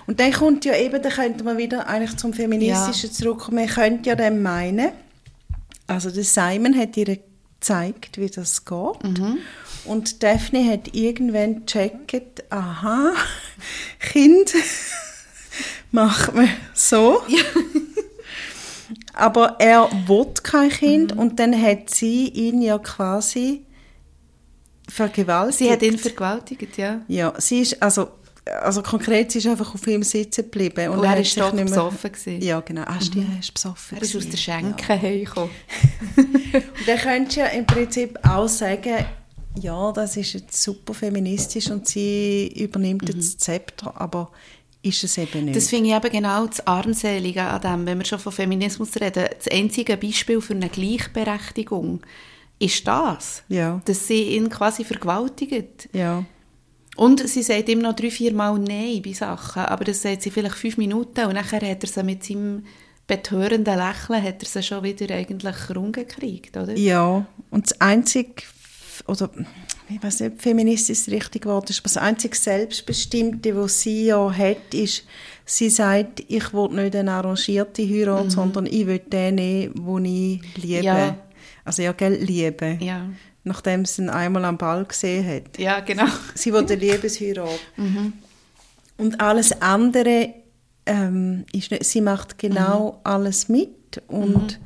Und dann kommt ja eben, da könnte man wieder eigentlich zum Feministischen zurückkommen. Man könnte ja dann meinen, also der Simon hat ihr gezeigt, wie das geht. Mhm. Und Daphne hat irgendwann gecheckt, aha, Kind macht man so. Aber er will kein Kind Mhm. und dann hat sie ihn ja quasi vergewaltigt. Sie hat ihn vergewaltigt, ja. Ja, sie ist, also, also konkret, sie ist einfach auf ihm sitzen geblieben. Und er er ist doch nicht mehr- besoffen gewesen. Ja, genau. Hast du er ist besoffen Er ist aus der Schenke hergekommen. Und dann könntest du ja im Prinzip auch sagen, ja, das ist jetzt super feministisch und sie übernimmt jetzt das Zepter, aber ist es eben nicht. Das finde ich eben genau das Armselige an dem, wenn wir schon von Feminismus reden. Das einzige Beispiel für eine Gleichberechtigung ist das, Ja. dass sie ihn quasi vergewaltigt. ja. Und sie sagt ihm noch drei, vier Mal Nein bei Sachen, aber das sagt sie vielleicht fünf Minuten und nachher hat er sie mit seinem betörenden Lächeln hat er sie schon wieder eigentlich rumgekriegt, oder? Ja, und das einzige, oder ich weiß nicht, ob feministisch das richtige Wort ist, das einzige Selbstbestimmte, was sie ja hat, ist, sie sagt, ich will nicht eine arrangierte Heirat, sondern ich will den nehmen, den ich liebe. Ja. Also ja, gell, liebe. Ja. Nachdem sie ihn einmal am Ball gesehen hat. Ja, genau. Sie will eine Liebesheirat. Und alles andere ähm, ist nicht, sie macht genau alles mit und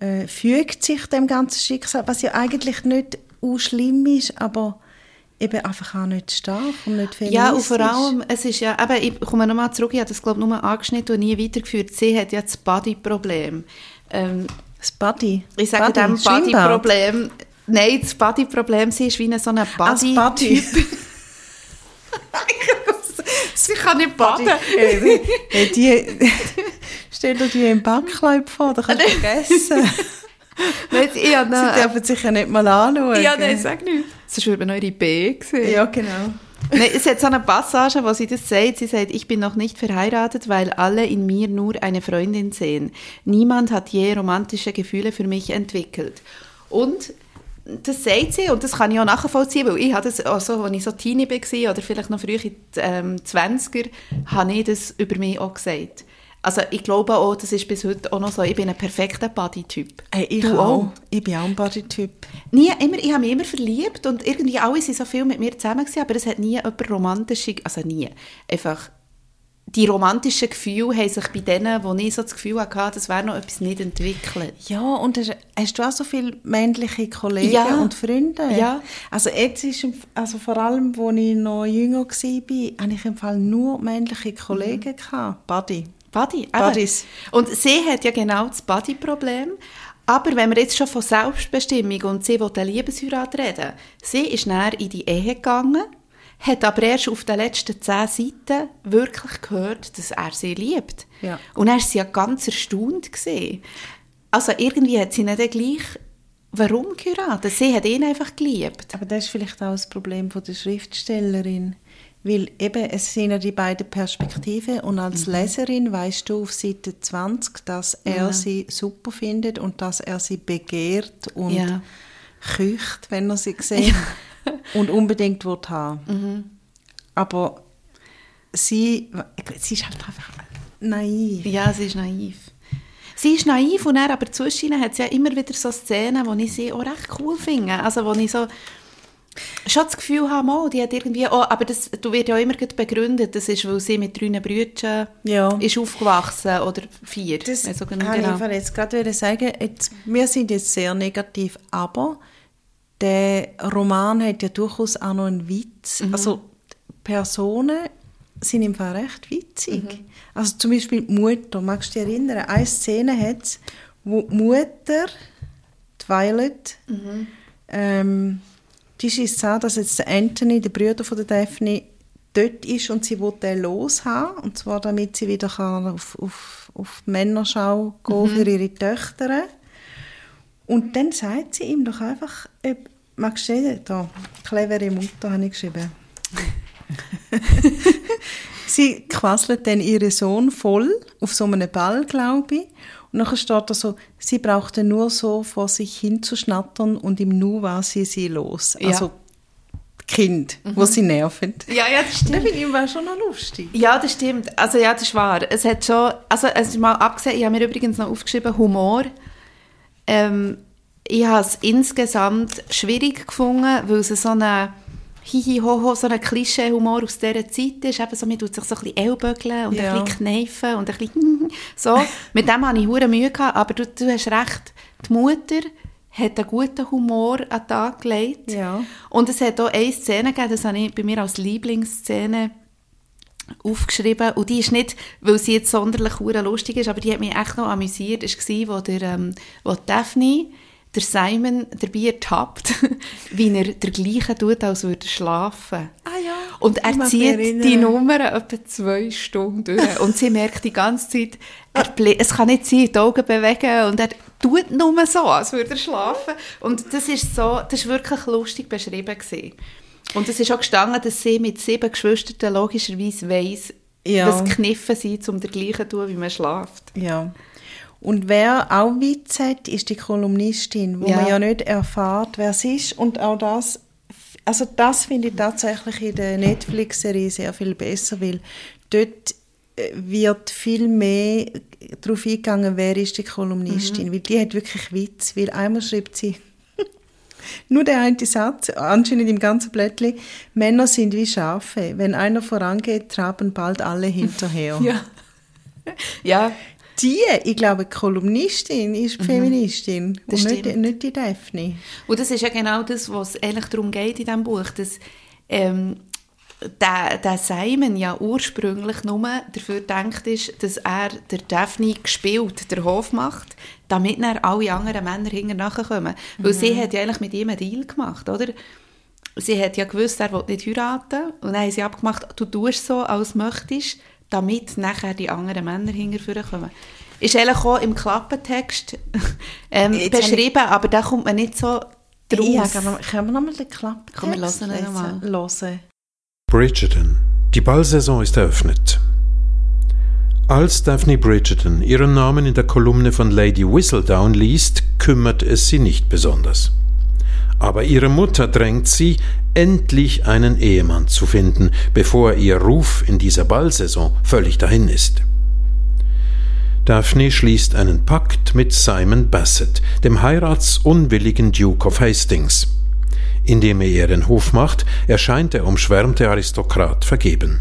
äh, fügt sich dem ganzen Schicksal, was ja eigentlich nicht u schlimm ist, aber eben einfach auch nicht stark und nicht feministisch. Ja, und vor allem, es ist ja, aber ich komme nochmal zurück, ich habe das glaube ich nur angeschnitten und nie weitergeführt. Sie hat ja das Body-Problem. Ähm, Das Body. ich sage Body, dem. Body-Problem, nein, das Body-Problem, sie ist wie eine so eine Ah, das Body. Body. sie kann nicht baden. Hey, hey, die, stell dir die im Backleib vor, da kannst du vergessen. Nein, ich habe Sie noch, dürfen sich ja nicht mal anschauen. ja, nein, sag nicht. Sonst würde man eure B sehen. Ja, genau. Nein, es hat so eine Passage, wo sie das sagt. Sie sagt, ich bin noch nicht verheiratet, weil alle in mir nur eine Freundin sehen. Niemand hat je romantische Gefühle für mich entwickelt. Und das sagt sie und das kann ich auch nachvollziehen, weil ich hatte das auch so, als ich so Teenie war oder vielleicht noch früher in den ähm, 20er, habe ich das über mich auch gesagt. Also ich glaube auch, das ist bis heute auch noch so, ich bin ein perfekter Body-Typ. Hey, ich Du auch. Ich bin auch ein Body-Typ. Nie, immer, ich habe mich immer verliebt und irgendwie alle sind so viel mit mir zusammen gewesen, aber es hat nie jemand romantische, also nie, einfach die romantischen Gefühle haben sich bei denen, wo ich so das Gefühl hatte, das wäre noch etwas nicht entwickelt. Ja, und hast, hast du auch so viele männliche Kollegen Ja. und Freunde? Ja. Also jetzt ist, also vor allem, als ich noch jünger war, hatte ich im Fall nur männliche Kollegen. gehabt. Buddy. Body. Buddies. Und sie hat ja genau das Body-Problem. Aber wenn wir jetzt schon von Selbstbestimmung und sie will eine Liebesheirat reden, sie ist näher in die Ehe gegangen, hat aber erst auf den letzten zehn Seiten wirklich gehört, dass er sie liebt. Ja. Und er war sie ja ganz erstaunt. Gewesen. Also irgendwie hat sie nicht gleich, warum geheiratet? Sie hat ihn einfach geliebt. Aber das ist vielleicht auch das Problem von der Schriftstellerin. Weil eben, es sind ja die beiden Perspektiven und als Mhm. Leserin weißt du auf Seite 20, dass er Ja. sie super findet und dass er sie begehrt und Ja. kücht, wenn er sie sieht und unbedingt wird haben. Mhm. aber sie, sie ist halt einfach naiv. Ja, sie ist naiv. Sie ist naiv und dann, aber zwischen hat sie ja immer wieder so Szenen, die ich sie auch recht cool finde. Also wo ich so schon das Gefühl habe, mal, die hat irgendwie, oh, aber das du wird ja immer gut begründet, das ist, weil sie mit drei Brüdern Ja. ist aufgewachsen oder vier. Das Also, genau. ich einfach jetzt gerade wieder sagen. Jetzt, wir sind jetzt sehr negativ, aber der Roman hat ja durchaus auch noch einen Witz. Mhm. Also Personen sind im Fall recht witzig. Mhm. Also zum Beispiel die Mutter, magst du dich erinnern? Eine Szene hat es, wo die Mutter, die Violet, Mhm. ähm, die schießt an, dass jetzt der Anthony, der Bruder von der Daphne, dort ist und sie will den loshaben. Und zwar, damit sie wieder kann auf, auf, auf die Männerschau gehen für ihre Töchter. Und dann sagt sie ihm doch einfach, ob, magst du sehen, da, clevere Mutter habe ich geschrieben. sie quasselt dann ihren Sohn voll auf so einem Ball, glaube ich. Und dann steht da so, sie brauchte nur so vor sich hinzuschnattern und im Nu war sie sie los. Ja. Also Kind, wo sie nerven. Ja, ja, das Und das finde ich war schon noch lustig. Ja, das stimmt. Also ja, das ist wahr. Es hat schon, also es ist mal abgesehen, ich habe mir übrigens noch aufgeschrieben, Humor. Ähm, ich habe es insgesamt schwierig gefunden, weil es so eine Hihi-Hoho, so ein Klischee-Humor aus dieser Zeit ist. Eben so, man tut sich so ein bisschen ellbögeln und Ja. ein bisschen kneifen und ein bisschen so. Mit dem hatte ich hure Mühe gehabt, aber du, du hast recht, die Mutter hat einen guten Humor an den Tag gelegt. Ja. Und es hat auch eine Szene gegeben, das habe ich bei mir als Lieblingsszene aufgeschrieben. Und die ist nicht, weil sie jetzt sonderlich lustig ist, aber die hat mich echt noch amüsiert. Es war, wo, der, ähm, wo Daphne der Simon dabei ertappt, wie er der gleiche tut, als würde er schlafen. Ah ja. Und er zieht die Nummer etwa zwei Stunden durch. Und sie merkt die ganze Zeit, er es kann nicht sein, die Augen bewegen. Und er tut nur so, als würde er schlafen. Und das ist so, das ist wirklich lustig beschrieben gewesen. Und es ist auch gestanden, dass sie mit sieben Geschwistern logischerweise weiss, Ja. dass Kniffe sind, um der gleichen zu tun, wie man schlaft. Ja. Und wer auch Witz hat, ist die Kolumnistin, wo Ja. man ja nicht erfährt, wer sie ist. Und auch das, also das finde ich tatsächlich in der Netflix-Serie sehr viel besser, weil dort äh, wird viel mehr darauf eingegangen, wer ist die Kolumnistin, Mhm. weil die hat wirklich Witz, weil einmal schreibt sie nur der eine Satz, anscheinend im ganzen Blättchen, Männer sind wie Schafe, wenn einer vorangeht, traben bald alle hinterher. Ja. ja, Die, ich glaube, die Kolumnistin ist die Feministin Mhm. Das und nicht, nicht die Daphne. Und das ist ja genau das, was eigentlich darum geht in diesem Buch, dass ähm, der, der Simon ja ursprünglich nur dafür gedacht ist, dass er der Daphne gespielt, der Hof macht, damit dann alle anderen Männer hinterher nachkommen. Weil sie hat ja eigentlich mit ihm einen Deal gemacht, oder? Sie hat ja gewusst, er will nicht heiraten und dann haben sie abgemacht, du tust so, als möchtest, damit nachher die anderen Männer hinterher kommen. Ist eigentlich auch im Klappentext ähm, habe ich- beschrieben, aber da kommt man nicht so draus. Ja, können wir nochmal den Klapp Komm, wir hören ihn nochmal. Hören. Bridgerton. Die Ballsaison ist eröffnet. Als Daphne Bridgerton ihren Namen in der Kolumne von Lady Whistledown liest, kümmert es sie nicht besonders. Aber ihre Mutter drängt sie, endlich einen Ehemann zu finden, bevor ihr Ruf in dieser Ballsaison völlig dahin ist. Daphne schließt einen Pakt mit Simon Bassett, dem heiratsunwilligen Duke of Hastings. Indem er ihr den Hof macht, erscheint der umschwärmte Aristokrat vergeben.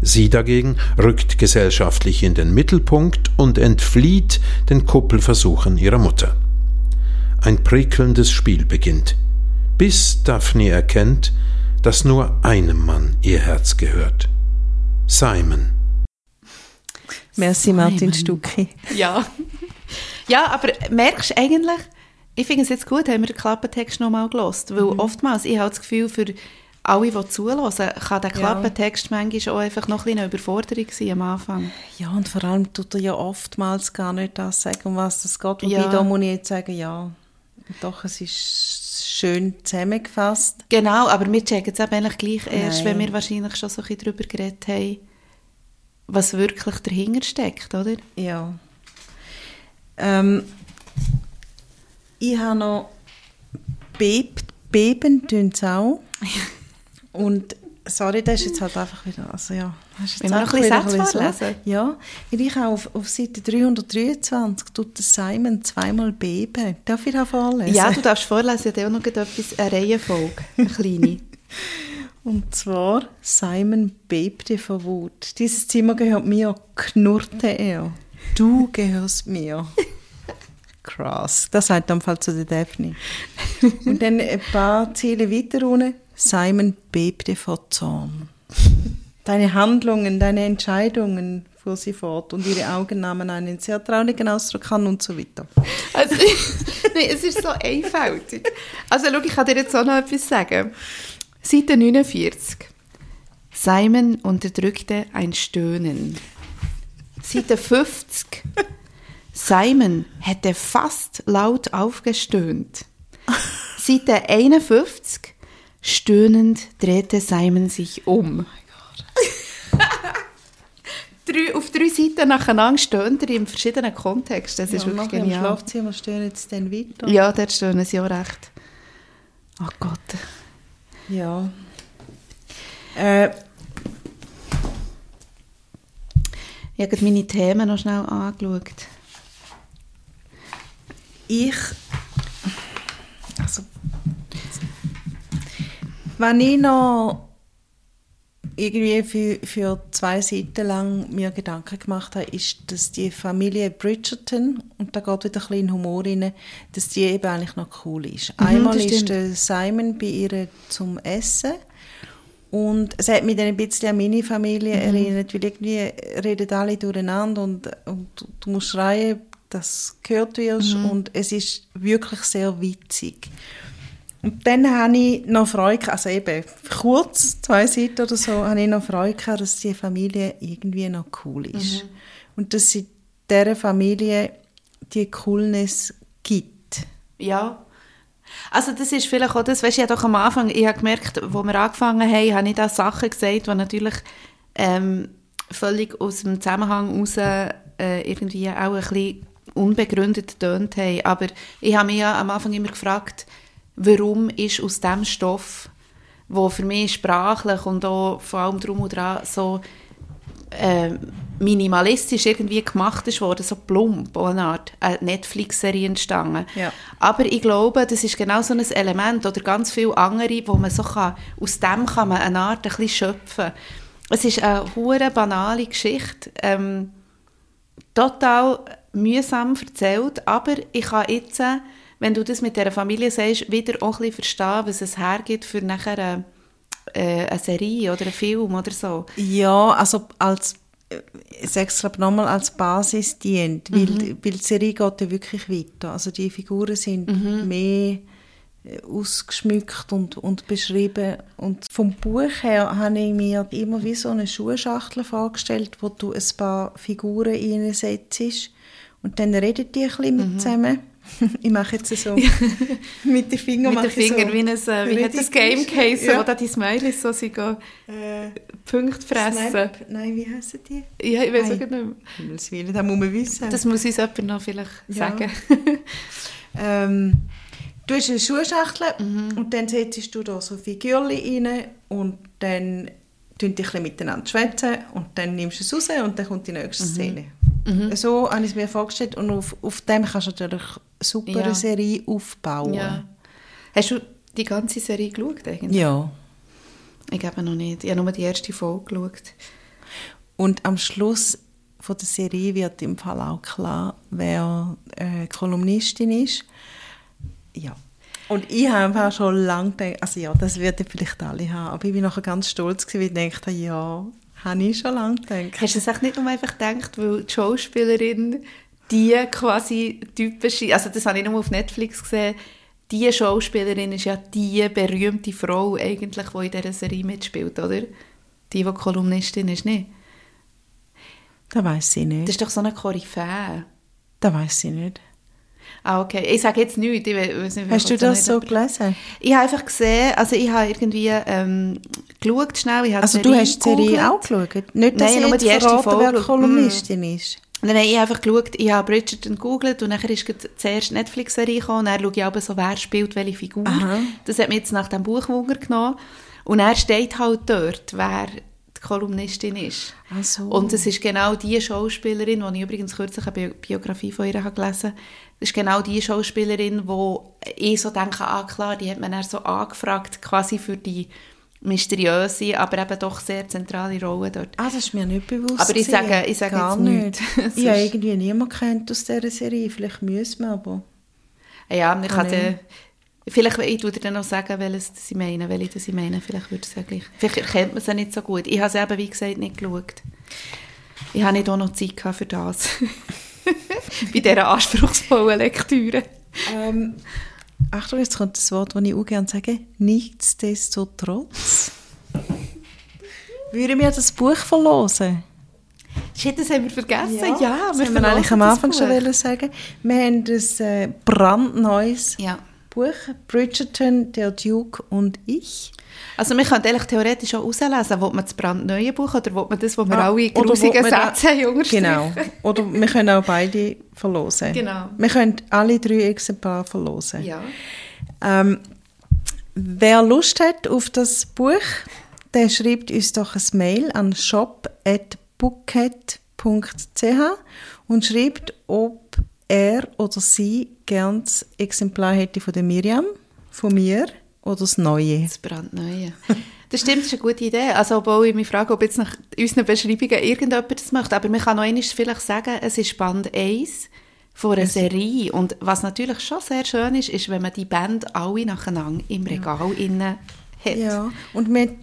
Sie dagegen rückt gesellschaftlich in den Mittelpunkt und entflieht den Kuppelversuchen ihrer Mutter. Ein prickelndes Spiel beginnt, bis Daphne erkennt, dass nur einem Mann ihr Herz gehört. Simon. Merci, Martin Simon. Stucki. Ja. ja, aber merkst du eigentlich, ich finde es jetzt gut, haben wir den Klappentext nochmal gelost, weil oftmals, ich habe das Gefühl, für alle, die zuhören, kann der Ja. Klappentext manchmal auch einfach noch ein bisschen eine Überforderung sein am Anfang. Ja, und vor allem tut er ja oftmals gar nicht das sagen, um was es geht. Wobei, Ja. da muss ich jetzt sagen, ja, doch, es ist schön zusammengefasst. Genau, aber wir checken es eigentlich gleich erst, Nein. wenn wir wahrscheinlich schon so ein bisschen darüber geredet haben, was wirklich dahinter steckt, oder? Ja. Ähm, ich habe noch Beb, Beben tun auch. Und Sorry, das ist jetzt halt einfach wieder, also ja. Hast jetzt wir noch einfach ein bisschen Sätze vorlesen? Ja, weil ich auch auf, auf Seite 323 tut Simon zweimal beben. Darf ich da vorlesen? Ja, du darfst vorlesen, ich habe auch noch etwas, eine Reihenfolge, eine kleine. Und zwar, Simon bebte vor Wut. Dieses Zimmer gehört mir, knurrte er. Du gehörst mir. Krass. Das sagt am Fall zu der Daphne. Und dann ein paar Ziele weiter unten. Simon bebte vor Zorn. Deine Handlungen, deine Entscheidungen, fuhr sie fort, und ihre Augen nahmen einen sehr traurigen Ausdruck an und so weiter. Also, nein, es ist so einfältig. Also, schau, ich kann dir jetzt auch noch etwas sagen. Seite 49. Simon unterdrückte ein Stöhnen. Seite 50. Simon hätte fast laut aufgestöhnt. Seite 51. Stöhnend drehte Simon sich um. Drei, auf drei Seiten nacheinander stöhnt er in verschiedenen Kontexten. Das ist Ja, und wirklich genial. Im Schlafzimmer stehen jetzt dann weiter. Ja, dort stöhnen sie auch recht. Oh Gott. Ja. Äh, Ich habe meine Themen noch schnell angeschaut. ich. Also. Wenn ich noch irgendwie für, für zwei Seiten lang mir Gedanken gemacht habe, ist, dass die Familie Bridgerton, und da geht wieder ein bisschen Humor rein, dass die eben eigentlich noch cool ist. Einmal das ist der Simon bei ihr zum Essen und es hat mich dann ein bisschen an meine Familie Mhm. erinnert, weil irgendwie reden alle durcheinander und, und du- du musst schreien, dass du gehört wirst Mhm. und es ist wirklich sehr witzig. Und dann habe ich noch Freude, gehabt, also eben kurz, zwei Seiten oder so, habe ich noch Freude gehabt, dass die Familie irgendwie noch cool ist. Und dass sie dieser Familie die Coolness gibt. Ja. Also das ist vielleicht auch das, weißt du, ich habe doch am Anfang, ich habe gemerkt, wo wir angefangen haben, habe ich da Sachen gesagt, die natürlich ähm, völlig aus dem Zusammenhang raus äh, irgendwie auch ein bisschen unbegründet getönt haben. Aber ich habe mich ja am Anfang immer gefragt, warum ist aus dem Stoff, wo für mich sprachlich und auch vor allem drum und dran so äh, minimalistisch irgendwie gemacht ist worden, so plump, eine Art eine Netflix-Serie entstanden. Ja. Aber ich glaube, das ist genau so ein Element oder ganz viele andere, wo man so kann, aus dem kann man eine Art ein bisschen schöpfen. Es ist eine hure banale Geschichte, ähm, total mühsam erzählt, aber ich kann jetzt, wenn du das mit dieser Familie sagst, wieder auch ein bisschen verstehen, was es hergibt für nachher eine, äh, eine Serie oder einen Film oder so. Ja, also als äh, ich sage es nochmal, als Basis dient, weil, Mhm. weil die Serie geht ja wirklich weiter. Also die Figuren sind Mhm. mehr äh, ausgeschmückt und, und beschrieben. Und vom Buch her habe ich mir immer wie so eine Schuhschachtel vorgestellt, wo du ein paar Figuren reinsetzt und dann reden die ein bisschen Mhm. mit zusammen. Ich mache jetzt so mit den Fingern Mit den Fingern, so wie, ein, äh, wie hat das Game Case, Ja. wo da die Smileys so sind, go Äh, Punkte fressen. Snap. Nein, wie heißen die? Ja, ich weiß auch nicht mehr. Himmelswillen, das muss man wissen. Das muss uns jemand noch vielleicht Ja. sagen. Ähm, du hast eine Schuhschachtel Mhm. und dann setzt du da so Figürchen rein und dann tun bisschen miteinander schwätzen und dann nimmst du es raus und dann kommt die nächste Mhm. Szene. So habe ich es mir vorgestellt und auf, auf dem kannst du natürlich super Ja. eine Serie aufbauen. ja. Hast du die ganze Serie geschaut eigentlich? Ja. Ich glaube noch nicht. Ich habe nur die erste Folge geschaut. Und am Schluss von der Serie wird im Fall auch klar, wer äh, Kolumnistin ist. Ja. Und ich habe einfach schon lange gedacht, also ja, das werden vielleicht alle haben, aber ich bin nachher ganz stolz gewesen, weil ich dachte, ja, habe ich schon lange gedacht. Hast du das echt nicht nur einfach gedacht, weil die Schauspielerin die quasi typische, also das habe ich nur auf Netflix gesehen, die Schauspielerin ist ja die berühmte Frau eigentlich, die in dieser Serie mitspielt, oder? Die, die Kolumnistin ist, nicht? Das weiß ich Das nicht. ist doch so eine Koryphäe. Das weiß ich nicht. Ah, okay. Ich sage jetzt nichts. Nicht, Hast du das so gelesen? Ich habe einfach gesehen, also ich habe irgendwie ähm, geschaut schnell. Ich habe Also du hast die Serie auch geschaut? Nicht, dass Nein, nur die erste Folge. wer Kolumnistin ist. Nein, nein, ich habe einfach geschaut, ich habe Bridgerton gegoogelt und nachher ist gerade zuerst Netflix-Serie gekommen und dann schaue ich aber so, wer spielt welche Figur. Aha. Das hat mich jetzt nach dem Buch Wunder genommen. Und er steht halt dort, wer die Kolumnistin ist. So. Und es ist genau die Schauspielerin, die ich übrigens kürzlich eine Bi- Biografie von ihr habe gelesen habe, das ist genau die Schauspielerin, wo ich so denke, ah klar, die hat man dann so angefragt, quasi für die mysteriöse, aber eben doch sehr zentrale Rolle dort. Ah, das ist mir nicht bewusst. Aber ich sage- ich sage Gar jetzt nicht. nichts. ich habe irgendwie niemanden kennt aus dieser Serie. Vielleicht müssen wir aber. Ja, ich Ah, dann, vielleicht, ich würde dir dann noch sagen, welches das ich meine, welche das ich meine, vielleicht würde es ja gleich. Vielleicht erkennt man es ja nicht so gut. Ich habe es eben, wie gesagt, nicht geschaut. Ich habe nicht auch noch Zeit für das. Bei dieser anspruchsvollen Lektüre. Ähm, Achtung, jetzt kommt das Wort, das ich auch gerne sage. Nichtsdestotrotz. Würden wir das Buch verlosen? Shit, das haben wir vergessen. Ja, das haben wir eigentlich am Anfang schon sagen. Wir haben ein äh, brandneues Ja. Buch, Bridgerton, der Duke und ich. Also wir können eigentlich theoretisch auch auslesen, will man das brandneue Buch oder will man das, wo wir Ah, alle grusigen man Sätze haben? Genau. Oder wir können auch beide verlosen. Genau. Wir können alle drei Exemplare verlosen. Ja. Ähm, wer Lust hat auf das Buch, der schreibt uns doch ein Mail an shop.bookhead.ch und schreibt, ob er oder sie gern das Exemplar hätte von der Miriam, von mir oder das Neue. Das brandneue. Das stimmt, das ist eine gute Idee. Also, obwohl ich mich frage, ob jetzt nach unseren Beschreibungen irgendjemand das möchte. Aber man kann noch einmal vielleicht sagen, es ist Band 1 von einer Serie. Und was natürlich schon sehr schön ist, ist, wenn man die Band alle nacheinander im Regal innen hat. Ja, und wir,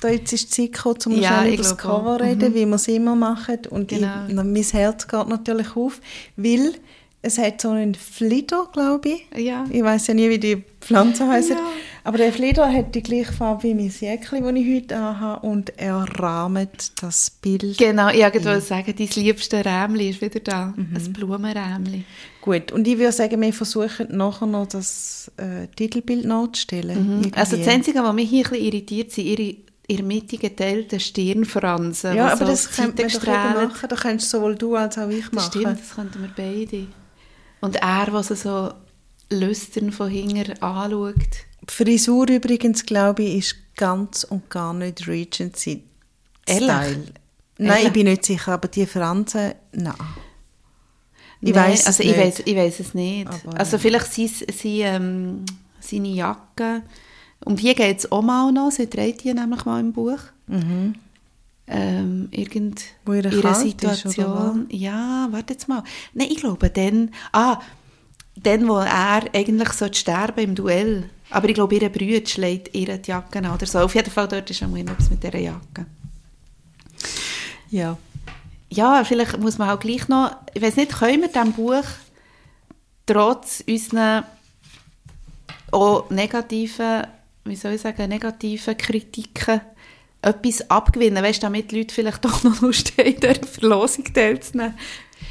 da, jetzt ist die Zeit gekommen, um Ja, über das glaube auch. Cover reden, wie wir es immer machen. Und Genau. ich, mein Herz geht natürlich auf, weil es hat so einen Flitter, glaube ich. Ja. Ich weiß ja nie, wie die Pflanze heißt. Ja. Aber der Flitter hat die gleiche Farbe wie mein Jäckchen, das ich heute anhabe. Und er rahmt das Bild. Genau, ich wollte sagen, dein liebste Rämli ist wieder da. Ein Blumenrämli. Gut, und ich würde sagen, wir versuchen nachher noch das äh, Titelbild nachzustellen. Mhm. Also das. Einzige, was mich hier ein bisschen irritiert, sind ihre ihr mittig geteilten Stirnfransen. Ja, aber so das könnte man doch machen. Das könntest sowohl du als auch ich Das machen. stimmt, das könnten wir beide. Und er, der sie so lüstern von hinten anschaut. Die Frisur übrigens, glaube ich, ist ganz und gar nicht Regency-Style. Ehrlich? Nein, Ehrlich? ich bin nicht sicher, aber die Fransen, nein. Ich Nein, weiss es also nicht. Ich weiss, ich weiss es nicht. Aber- also vielleicht sind sie, ähm, seine Jacke. Um die geht es auch mal noch. Sie trägt die nämlich mal im Buch. Ähm, irgend Wo ihr ihre oder Situation. ja, warte jetzt mal. Nein, ich glaube, dann, ah, dann, wo er eigentlich so sterben im Duell. Aber ich glaube, ihre Brüder schlägt ihre die Jacke an oder so. Auf jeden Fall dort ist auch etwas mit dieser Jacke. Ja. Ja, vielleicht muss man auch gleich noch, ich weiß nicht, können wir diesem Buch trotz unseren auch negativen, wie soll ich sagen, negativen Kritiken etwas abgewinnen, weißt du, damit die Leute vielleicht doch noch Lust haben, an der Verlosung teilzunehmen.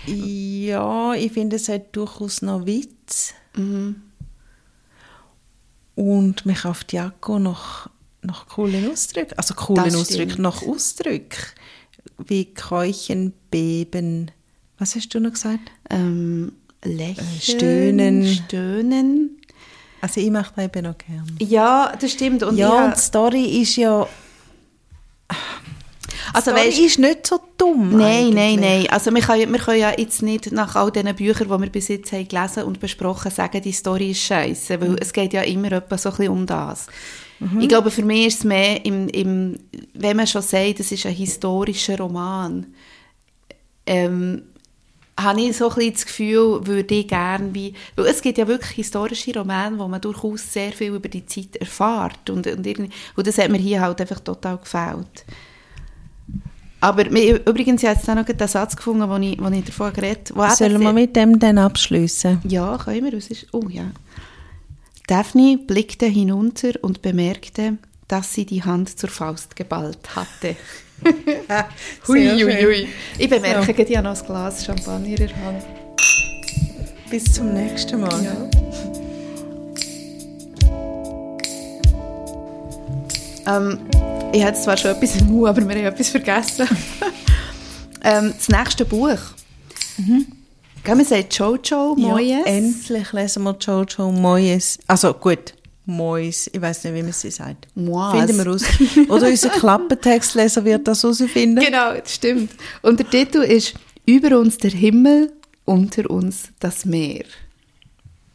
Ja, ich finde, es hat durchaus noch Witz. Mhm. Und mich auf die Jacke nach, nach coolen Ausdrücken, also coolen Ausdrücken, nach Ausdrücken, wie Keuchen, Beben. Was hast du noch gesagt? Ähm, lächeln, Äh, stöhnen. stöhnen. Also ich mache Beben noch gern. Ja, das stimmt. Und ja, und die Story ist ja... also Story weißt, ist nicht so dumm Nein, nein, eigentlich. nein. Also wir können, wir können ja jetzt nicht nach all diesen Büchern, die wir bis jetzt haben gelesen und besprochen, sagen, die Story ist scheiße, weil es geht ja immer etwa so ein bisschen um das. Ich glaube, für mich ist es mehr, im, im, wenn man schon sagt, es ist ein historischer Roman, ähm, habe ich so ein bisschen das Gefühl, würde ich gerne wie, weil es gibt ja wirklich historische Romane, wo man durchaus sehr viel über die Zeit erfährt und, und, irgendwie, und das hat mir hier halt einfach total gefällt. Aber wir, übrigens, ich habe jetzt auch noch den Satz gefunden, wo ich, wo ich davon geredet habe. Sollen wir mit dem dann abschließen? Ja, können wir. Es ist, oh ja. Daphne blickte hinunter und bemerkte, dass sie die Hand zur Faust geballt hatte. Sehr schön. Ich bemerke, so. ich habe noch ein Glas Champagner in der Hand. Bis zum nächsten Mal. Ja. Ähm, ich hatte zwar schon etwas im Mund, aber wir haben etwas vergessen. ähm, das nächste Buch. Mhm. Man sagt Jojo Moyes. Ja, endlich lesen wir Jojo Moyes. Also gut, Mois. Ich weiß nicht, wie man sie sagt. Mois. Finden wir raus. Oder unser Klappentextleser wird das herausfinden. Genau, das stimmt. Und der Titel ist «Über uns der Himmel, unter uns das Meer».